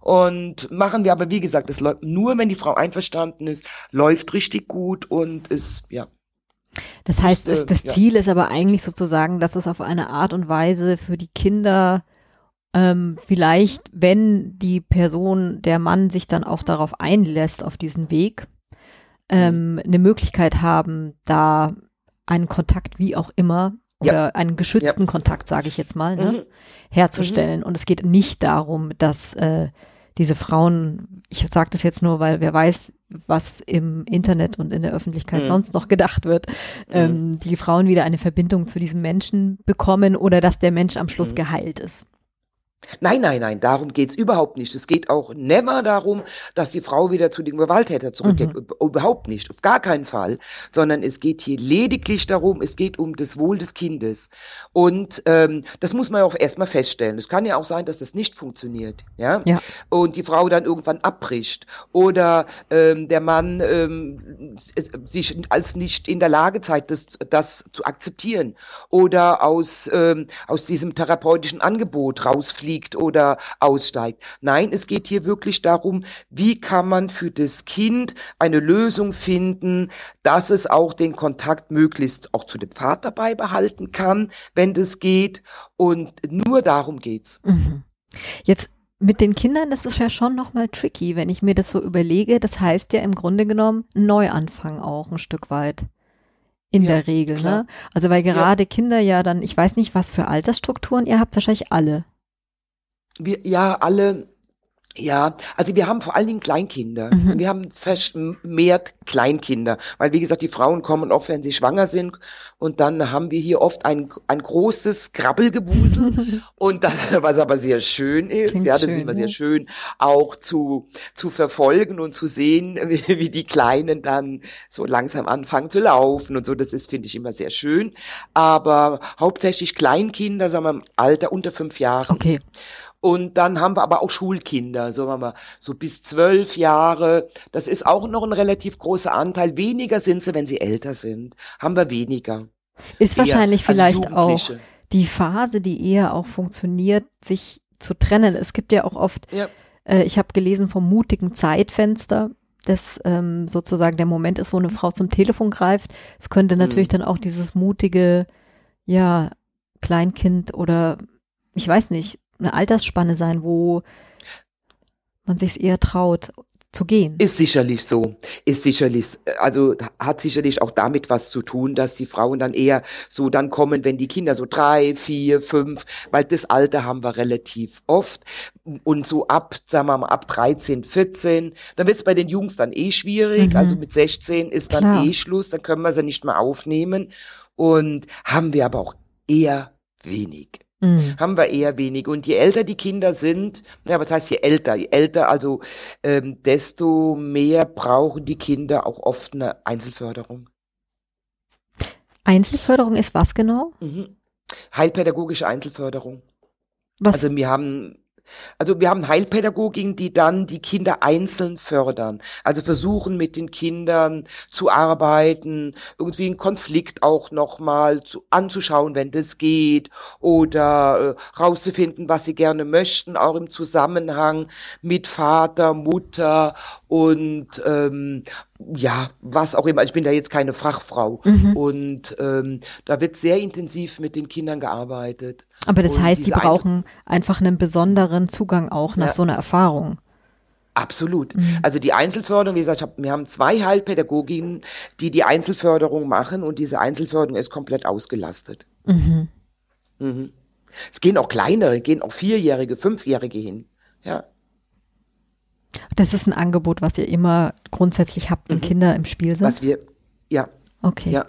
Und machen wir aber, wie gesagt, das läuft nur, wenn die Frau einverstanden ist, läuft richtig gut und ist, ja.
Das heißt, ist, äh, das, das Ziel ist aber eigentlich sozusagen, dass es auf eine Art und Weise für die Kinder ähm, vielleicht, wenn die Person, der Mann sich dann auch darauf einlässt, auf diesen Weg, ähm, eine Möglichkeit haben, da einen Kontakt wie auch immer oder ja. einen geschützten ja. Kontakt, sage ich jetzt mal, ne, mhm. herzustellen. Mhm. Und es geht nicht darum, dass äh, diese Frauen, ich sage das jetzt nur, weil wer weiß, was im Internet und in der Öffentlichkeit mhm. sonst noch gedacht wird, ähm, mhm. die Frauen wieder eine Verbindung zu diesem Menschen bekommen oder dass der Mensch am Schluss mhm. geheilt ist.
Nein, nein, nein, darum geht's überhaupt nicht. Es geht auch never darum, dass die Frau wieder zu dem Gewalttäter zurückgeht. Mhm. Überhaupt nicht, auf gar keinen Fall. Sondern es geht hier lediglich darum, es geht um das Wohl des Kindes. Und ähm, das muss man ja auch erstmal feststellen. Es kann ja auch sein, dass das nicht funktioniert. Ja? ja. Und die Frau dann irgendwann abbricht. Oder ähm, der Mann ähm, sich als nicht in der Lage zeigt, das, das zu akzeptieren. Oder aus, ähm, aus diesem therapeutischen Angebot rausfliegt fliegt oder aussteigt. Nein, es geht hier wirklich darum, wie kann man für das Kind eine Lösung finden, dass es auch den Kontakt möglichst auch zu dem Vater beibehalten kann, wenn das geht. Und nur darum geht's. Mhm.
Jetzt mit den Kindern, das ist ja schon nochmal tricky, wenn ich mir das so überlege. Das heißt ja im Grunde genommen Neuanfang auch ein Stück weit. In ja, der Regel, ne? klar. ne? Also weil gerade ja. Kinder ja dann, ich weiß nicht, was für Altersstrukturen ihr habt, wahrscheinlich alle
wir ja alle ja, also wir haben vor allen Dingen Kleinkinder. Mhm. Wir haben vermehrt Kleinkinder, weil wie gesagt, die Frauen kommen oft, wenn sie schwanger sind und dann haben wir hier oft ein, ein großes Krabbelgewusel und das, was aber sehr schön ist, Klingt ja, das schön, ist immer sehr schön, auch zu, zu verfolgen und zu sehen, wie, wie die Kleinen dann so langsam anfangen zu laufen und so, das ist, finde ich, immer sehr schön. Aber hauptsächlich Kleinkinder, sagen wir, im Alter unter fünf Jahren.
Okay.
Und dann haben wir aber auch Schulkinder, so wir mal, so bis zwölf Jahre. Das ist auch noch ein relativ großer Anteil. Weniger sind sie, wenn sie älter sind. Haben wir weniger.
Ist eher, wahrscheinlich also vielleicht auch die Phase, die eher auch funktioniert, sich zu trennen. Es gibt ja auch oft, ja. äh, ich habe gelesen vom mutigen Zeitfenster, das ähm, sozusagen der Moment ist, wo eine Frau zum Telefon greift. Es könnte natürlich mhm. dann auch dieses mutige, ja, Kleinkind oder ich weiß nicht, eine Altersspanne sein, wo man sich eher traut zu gehen.
Ist sicherlich so. Ist sicherlich, also hat sicherlich auch damit was zu tun, dass die Frauen dann eher so dann kommen, wenn die Kinder so drei, vier, fünf, weil das Alter haben wir relativ oft. Und so ab, sagen wir mal, ab 13, 14, dann wird es bei den Jungs dann eh schwierig. Mhm. Also mit 16 ist dann Klar. eh Schluss, dann können wir sie nicht mehr aufnehmen. Und haben wir aber auch eher wenig mhm. haben wir eher wenig. Und je älter die Kinder sind, ja, was heißt je älter? Je älter, also ähm, desto mehr brauchen die Kinder auch oft eine Einzelförderung.
Einzelförderung ist was genau?
Mhm. Heilpädagogische Einzelförderung. Was? Also wir haben also wir haben Heilpädagogiken, die dann die Kinder einzeln fördern. Also versuchen mit den Kindern zu arbeiten, irgendwie einen Konflikt auch nochmal zu, anzuschauen, wenn das geht, oder äh, rauszufinden, was sie gerne möchten, auch im Zusammenhang mit Vater, Mutter und ähm, ja, was auch immer. Ich bin da jetzt keine Fachfrau. Mhm. Und ähm, da wird sehr intensiv mit den Kindern gearbeitet.
Aber das heißt, die brauchen einfach einen besonderen Zugang auch nach ja. so einer Erfahrung.
Absolut. Mhm. Also die Einzelförderung, wie gesagt, hab, wir haben zwei Heilpädagoginnen, die die Einzelförderung machen und diese Einzelförderung ist komplett ausgelastet. Mhm. Mhm. Es gehen auch kleinere, gehen auch Vierjährige, Fünfjährige hin. Ja.
Das ist ein Angebot, was ihr immer grundsätzlich habt, wenn mhm. Kinder im Spiel sind?
Was wir, ja.
Okay.
Ja.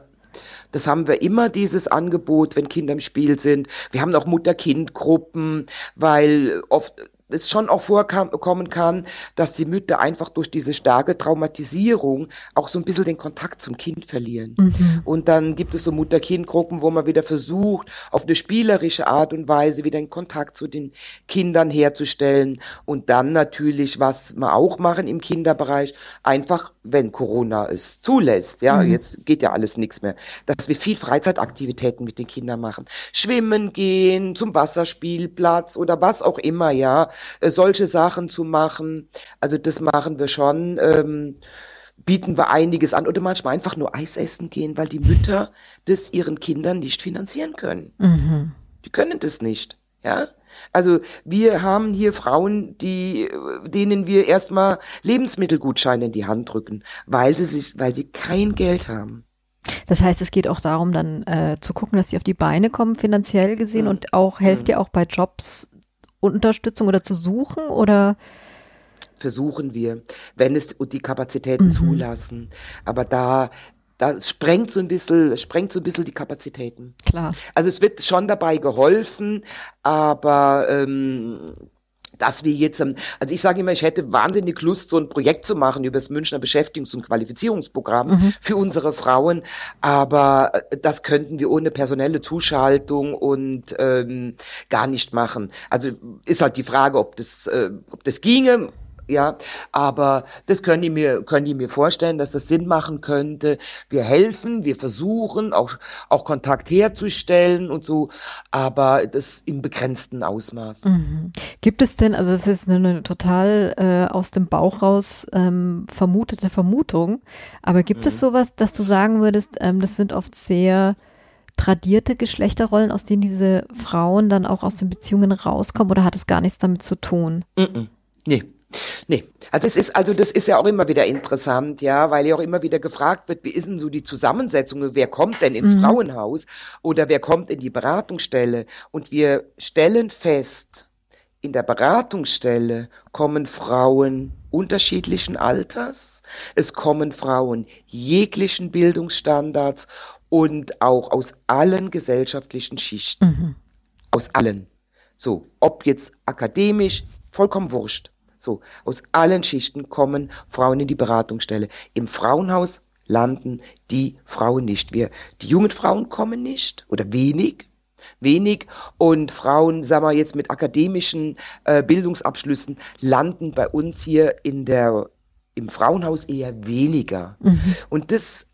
Das haben wir immer, dieses Angebot, wenn Kinder im Spiel sind. Wir haben auch Mutter-Kind-Gruppen, weil oft es schon auch vorkommen kann, dass die Mütter einfach durch diese starke Traumatisierung auch so ein bisschen den Kontakt zum Kind verlieren. Mhm. Und dann gibt es so Mutter-Kind-Gruppen, wo man wieder versucht, auf eine spielerische Art und Weise wieder einen Kontakt zu den Kindern herzustellen. Und dann natürlich, was wir auch machen im Kinderbereich, einfach, wenn Corona es zulässt, ja, mhm. jetzt geht ja alles nichts mehr, dass wir viel Freizeitaktivitäten mit den Kindern machen. Schwimmen gehen, zum Wasserspielplatz oder was auch immer, ja äh, solche Sachen zu machen. Also das machen wir schon. Ähm, bieten wir einiges an oder manchmal einfach nur Eis essen gehen, weil die Mütter das ihren Kindern nicht finanzieren können. Mhm. Die können das nicht. Ja, also wir haben hier Frauen, die, denen wir erstmal Lebensmittelgutscheine in die Hand drücken, weil sie sich, weil sie kein Geld haben.
Das heißt, es geht auch darum, dann äh, zu gucken, dass sie auf die Beine kommen, finanziell gesehen, mhm. und auch helft mhm. ihr auch bei Jobs Unterstützung oder zu suchen oder?
versuchen wir, wenn es die Kapazitäten mhm. zulassen. Aber da, da sprengt so ein bisschen, sprengt so ein bisschen die Kapazitäten.
Klar.
Also es wird schon dabei geholfen, aber ähm, dass wir jetzt, ähm, also ich sage immer, ich hätte wahnsinnig Lust, so ein Projekt zu machen über das Münchner Beschäftigungs- und Qualifizierungsprogramm mhm. für unsere Frauen, aber äh, das könnten wir ohne personelle Zuschaltung und ähm, gar nicht machen. Also ist halt die Frage, ob das, äh, ob das ginge ja, aber das können die mir, können die mir vorstellen, dass das Sinn machen könnte. Wir helfen, wir versuchen auch, auch Kontakt herzustellen und so, aber das im begrenzten Ausmaß.
Mhm. Gibt es denn, also das ist eine, eine total äh, aus dem Bauch raus ähm, vermutete Vermutung, aber gibt mhm. es sowas, dass du sagen würdest, ähm, das sind oft sehr tradierte Geschlechterrollen, aus denen diese Frauen dann auch aus den Beziehungen rauskommen oder hat es gar nichts damit zu tun?
Mhm. Nee, Nee, also es ist, also das ist ja auch immer wieder interessant, ja, weil ja auch immer wieder gefragt wird, wie ist denn so die Zusammensetzung, wer kommt denn ins mhm. Frauenhaus oder wer kommt in die Beratungsstelle? Und wir stellen fest, in der Beratungsstelle kommen Frauen unterschiedlichen Alters, es kommen Frauen jeglichen Bildungsstandards und auch aus allen gesellschaftlichen Schichten. Mhm. Aus allen. So, ob jetzt akademisch, vollkommen wurscht. So, aus allen Schichten kommen Frauen in die Beratungsstelle. Im Frauenhaus landen die Frauen nicht. Wir, die jungen Frauen kommen nicht oder wenig, wenig und Frauen, sagen wir jetzt mit akademischen äh, Bildungsabschlüssen landen bei uns hier in der im Frauenhaus eher weniger. Mhm. Und das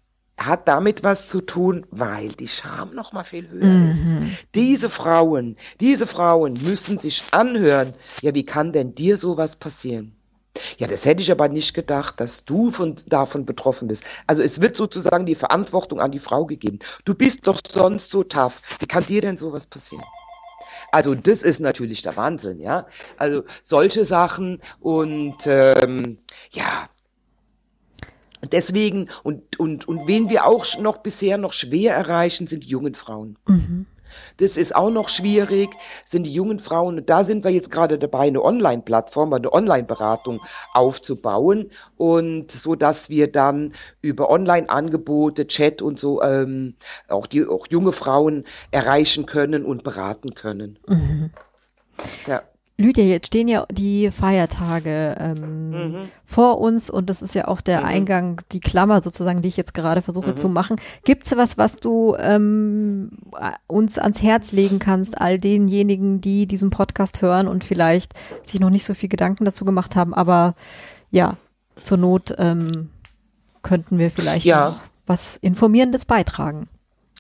hat damit was zu tun, weil die Scham noch mal viel höher mhm. ist. Diese Frauen, diese Frauen müssen sich anhören, ja, wie kann denn dir sowas passieren? Ja, das hätte ich aber nicht gedacht, dass du von, davon betroffen bist. Also es wird sozusagen die Verantwortung an die Frau gegeben. Du bist doch sonst so tough. Wie kann dir denn sowas passieren? Also das ist natürlich der Wahnsinn, ja. Also solche Sachen und ähm, ja, Deswegen, und, und, und wen wir auch noch bisher noch schwer erreichen, sind die jungen Frauen. Mhm. Das ist auch noch schwierig, sind die jungen Frauen. Und da sind wir jetzt gerade dabei, eine Online-Plattform, eine Online-Beratung aufzubauen. Und so, dass wir dann über Online-Angebote, Chat und so, ähm, auch die, auch junge Frauen erreichen können und beraten können. Mhm.
Ja. Lydia, jetzt stehen ja die Feiertage ähm, mhm. vor uns und das ist ja auch der mhm. Eingang, die Klammer sozusagen, die ich jetzt gerade versuche mhm. zu machen. Gibt es was, was du ähm, uns ans Herz legen kannst, all denjenigen, die diesen Podcast hören und vielleicht sich noch nicht so viel Gedanken dazu gemacht haben, aber ja, zur Not ähm, könnten wir vielleicht ja. was Informierendes beitragen.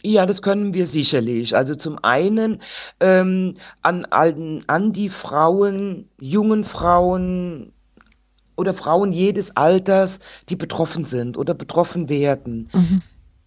Ja, das können wir sicherlich. Also zum einen ähm, an, an, an die Frauen, jungen Frauen oder Frauen jedes Alters, die betroffen sind oder betroffen werden. Mhm.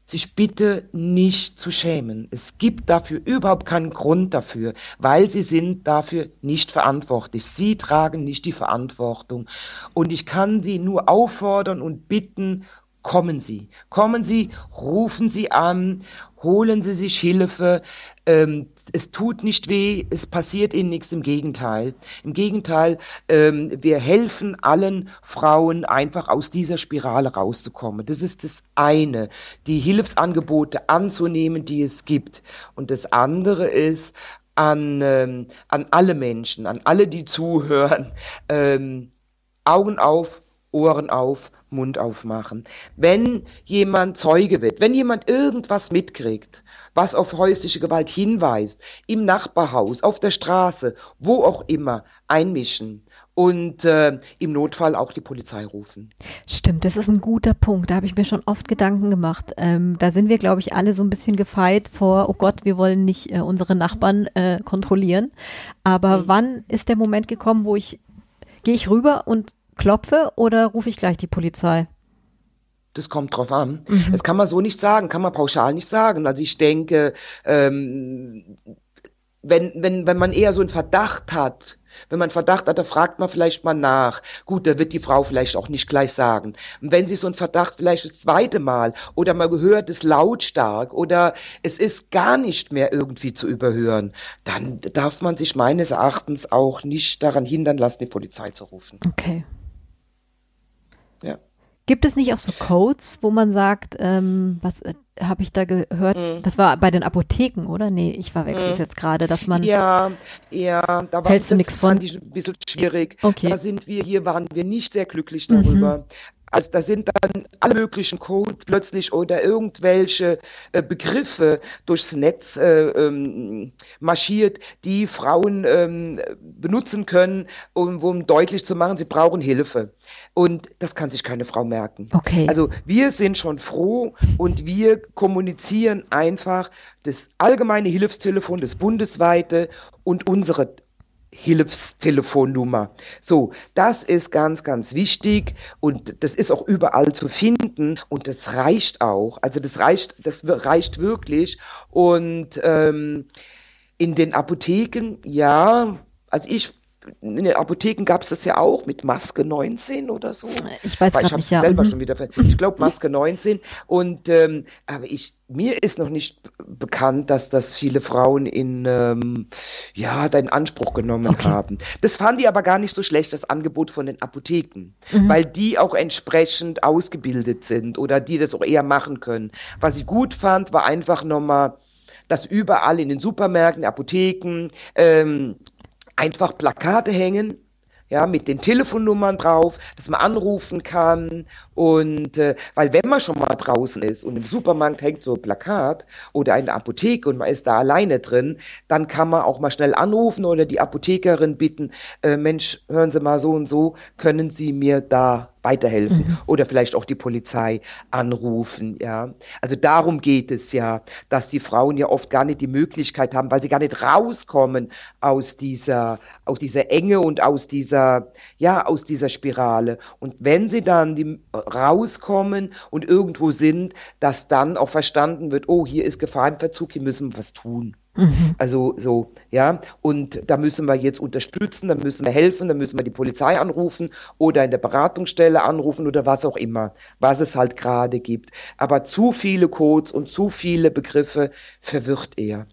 Sich bitte nicht zu schämen. Es gibt dafür überhaupt keinen Grund dafür, weil sie sind dafür nicht verantwortlich. Sie tragen nicht die Verantwortung. Und ich kann sie nur auffordern und bitten kommen Sie, kommen Sie, rufen Sie an, holen Sie sich Hilfe. Ähm, es tut nicht weh, es passiert Ihnen nichts, im Gegenteil. Im Gegenteil, ähm, wir helfen allen Frauen einfach aus dieser Spirale rauszukommen. Das ist das eine, die Hilfsangebote anzunehmen, die es gibt. Und das andere ist, an, ähm, an alle Menschen, an alle, die zuhören, ähm, Augen auf, Ohren auf, Mund aufmachen. Wenn jemand Zeuge wird, wenn jemand irgendwas mitkriegt, was auf häusliche Gewalt hinweist, im Nachbarhaus, auf der Straße, wo auch immer, einmischen und äh, im Notfall auch die Polizei rufen.
Stimmt, das ist ein guter Punkt. Da habe ich mir schon oft Gedanken gemacht. Ähm, da sind wir, glaube ich, alle so ein bisschen gefeit vor, oh Gott, wir wollen nicht äh, unsere Nachbarn äh, kontrollieren. Aber mhm. wann ist der Moment gekommen, wo ich, gehe ich rüber und klopfe oder rufe ich gleich die Polizei?
Das kommt drauf an. Mhm. Das kann man so nicht sagen, kann man pauschal nicht sagen. Also ich denke, ähm, wenn, wenn, wenn man eher so einen Verdacht hat, wenn man Verdacht hat, da fragt man vielleicht mal nach. Gut, da wird die Frau vielleicht auch nicht gleich sagen. Und wenn sie so einen Verdacht vielleicht das zweite Mal oder man gehört es lautstark oder es ist gar nicht mehr irgendwie zu überhören, dann darf man sich meines Erachtens auch nicht daran hindern lassen, die Polizei zu rufen.
Okay.
Ja.
Gibt es nicht auch so Codes, wo man sagt, ähm, was äh, habe ich da gehört? Mm. Das war bei den Apotheken, oder? Nee, ich verwechsel es mm. jetzt gerade, dass man.
Ja, ja,
da war hältst du nichts von.
Ein bisschen schwierig.
Okay.
Da sind wir hier, waren wir nicht sehr glücklich darüber. Mhm. Also da sind dann alle möglichen Codes plötzlich oder irgendwelche äh, Begriffe durchs Netz äh, ähm, marschiert, die Frauen ähm, benutzen können, um, um deutlich zu machen, sie brauchen Hilfe. Und das kann sich keine Frau merken.
Okay.
Also wir sind schon froh und wir kommunizieren einfach das allgemeine Hilfstelefon, das bundesweite und unsere Hilfstelefonnummer. So, das ist ganz, ganz wichtig und das ist auch überall zu finden und das reicht auch. Also das reicht, das reicht wirklich und ähm, in den Apotheken, ja, also ich in den Apotheken gab es das ja auch mit Maske 19 oder so.
Ich weiß gar nicht, ja.
selber mhm. schon wieder. Ich glaube Maske 19 und ähm, aber ich mir ist noch nicht bekannt, dass das viele Frauen in ähm, ja da in Anspruch genommen okay. haben. Das fand ich aber gar nicht so schlecht das Angebot von den Apotheken, mhm. weil die auch entsprechend ausgebildet sind oder die das auch eher machen können. Was ich gut fand, war einfach nochmal dass überall in den Supermärkten, Apotheken, ähm, einfach Plakate hängen, ja, mit den Telefonnummern drauf, dass man anrufen kann. Und äh, weil wenn man schon mal draußen ist und im Supermarkt hängt so ein Plakat oder eine Apotheke und man ist da alleine drin, dann kann man auch mal schnell anrufen oder die Apothekerin bitten, äh, Mensch, hören Sie mal so und so, können Sie mir da weiterhelfen mhm. oder vielleicht auch die Polizei anrufen, ja. Also darum geht es ja, dass die Frauen ja oft gar nicht die Möglichkeit haben, weil sie gar nicht rauskommen aus dieser, aus dieser Enge und aus dieser, ja, aus dieser Spirale. Und wenn sie dann die, rauskommen und irgendwo sind, dass dann auch verstanden wird, oh, hier ist Gefahr im Verzug, hier müssen wir was tun. Mhm. Also so, ja. Und da müssen wir jetzt unterstützen, da müssen wir helfen, da müssen wir die Polizei anrufen oder in der Beratungsstelle anrufen oder was auch immer, was es halt gerade gibt. Aber zu viele Codes und zu viele Begriffe verwirrt eher.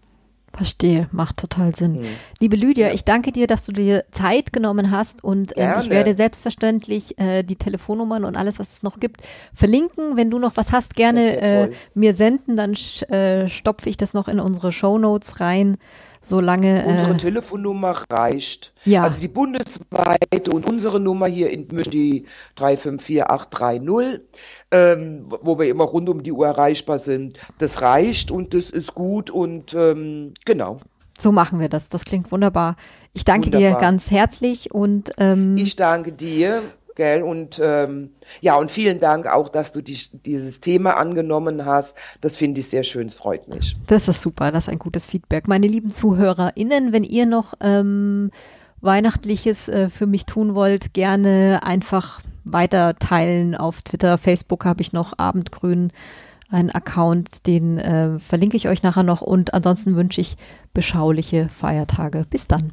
Verstehe, macht total Sinn. Hm. Liebe Lydia, ja. ich danke dir, dass du dir Zeit genommen hast und äh, ich werde selbstverständlich äh, die Telefonnummern und alles, was es noch gibt, verlinken. Wenn du noch was hast, gerne äh, mir senden, dann äh, stopfe ich das noch in unsere Show Notes rein solange.
Unsere äh, Telefonnummer reicht. Ja. Also die bundesweite und unsere Nummer hier in München, die 3543830, ähm, wo wir immer rund um die Uhr erreichbar sind, das reicht und das ist gut und ähm, genau.
So machen wir das. Das klingt wunderbar. Ich danke wunderbar. dir ganz herzlich und ähm,
ich danke dir. Gell? Und ähm, ja, und vielen Dank auch, dass du dich, dieses Thema angenommen hast. Das finde ich sehr schön, es freut mich.
Das ist super, das ist ein gutes Feedback. Meine lieben ZuhörerInnen, wenn ihr noch ähm, Weihnachtliches äh, für mich tun wollt, gerne einfach weiter teilen. Auf Twitter, Facebook habe ich noch Abendgrün einen Account, den äh, verlinke ich euch nachher noch. Und ansonsten wünsche ich beschauliche Feiertage. Bis dann.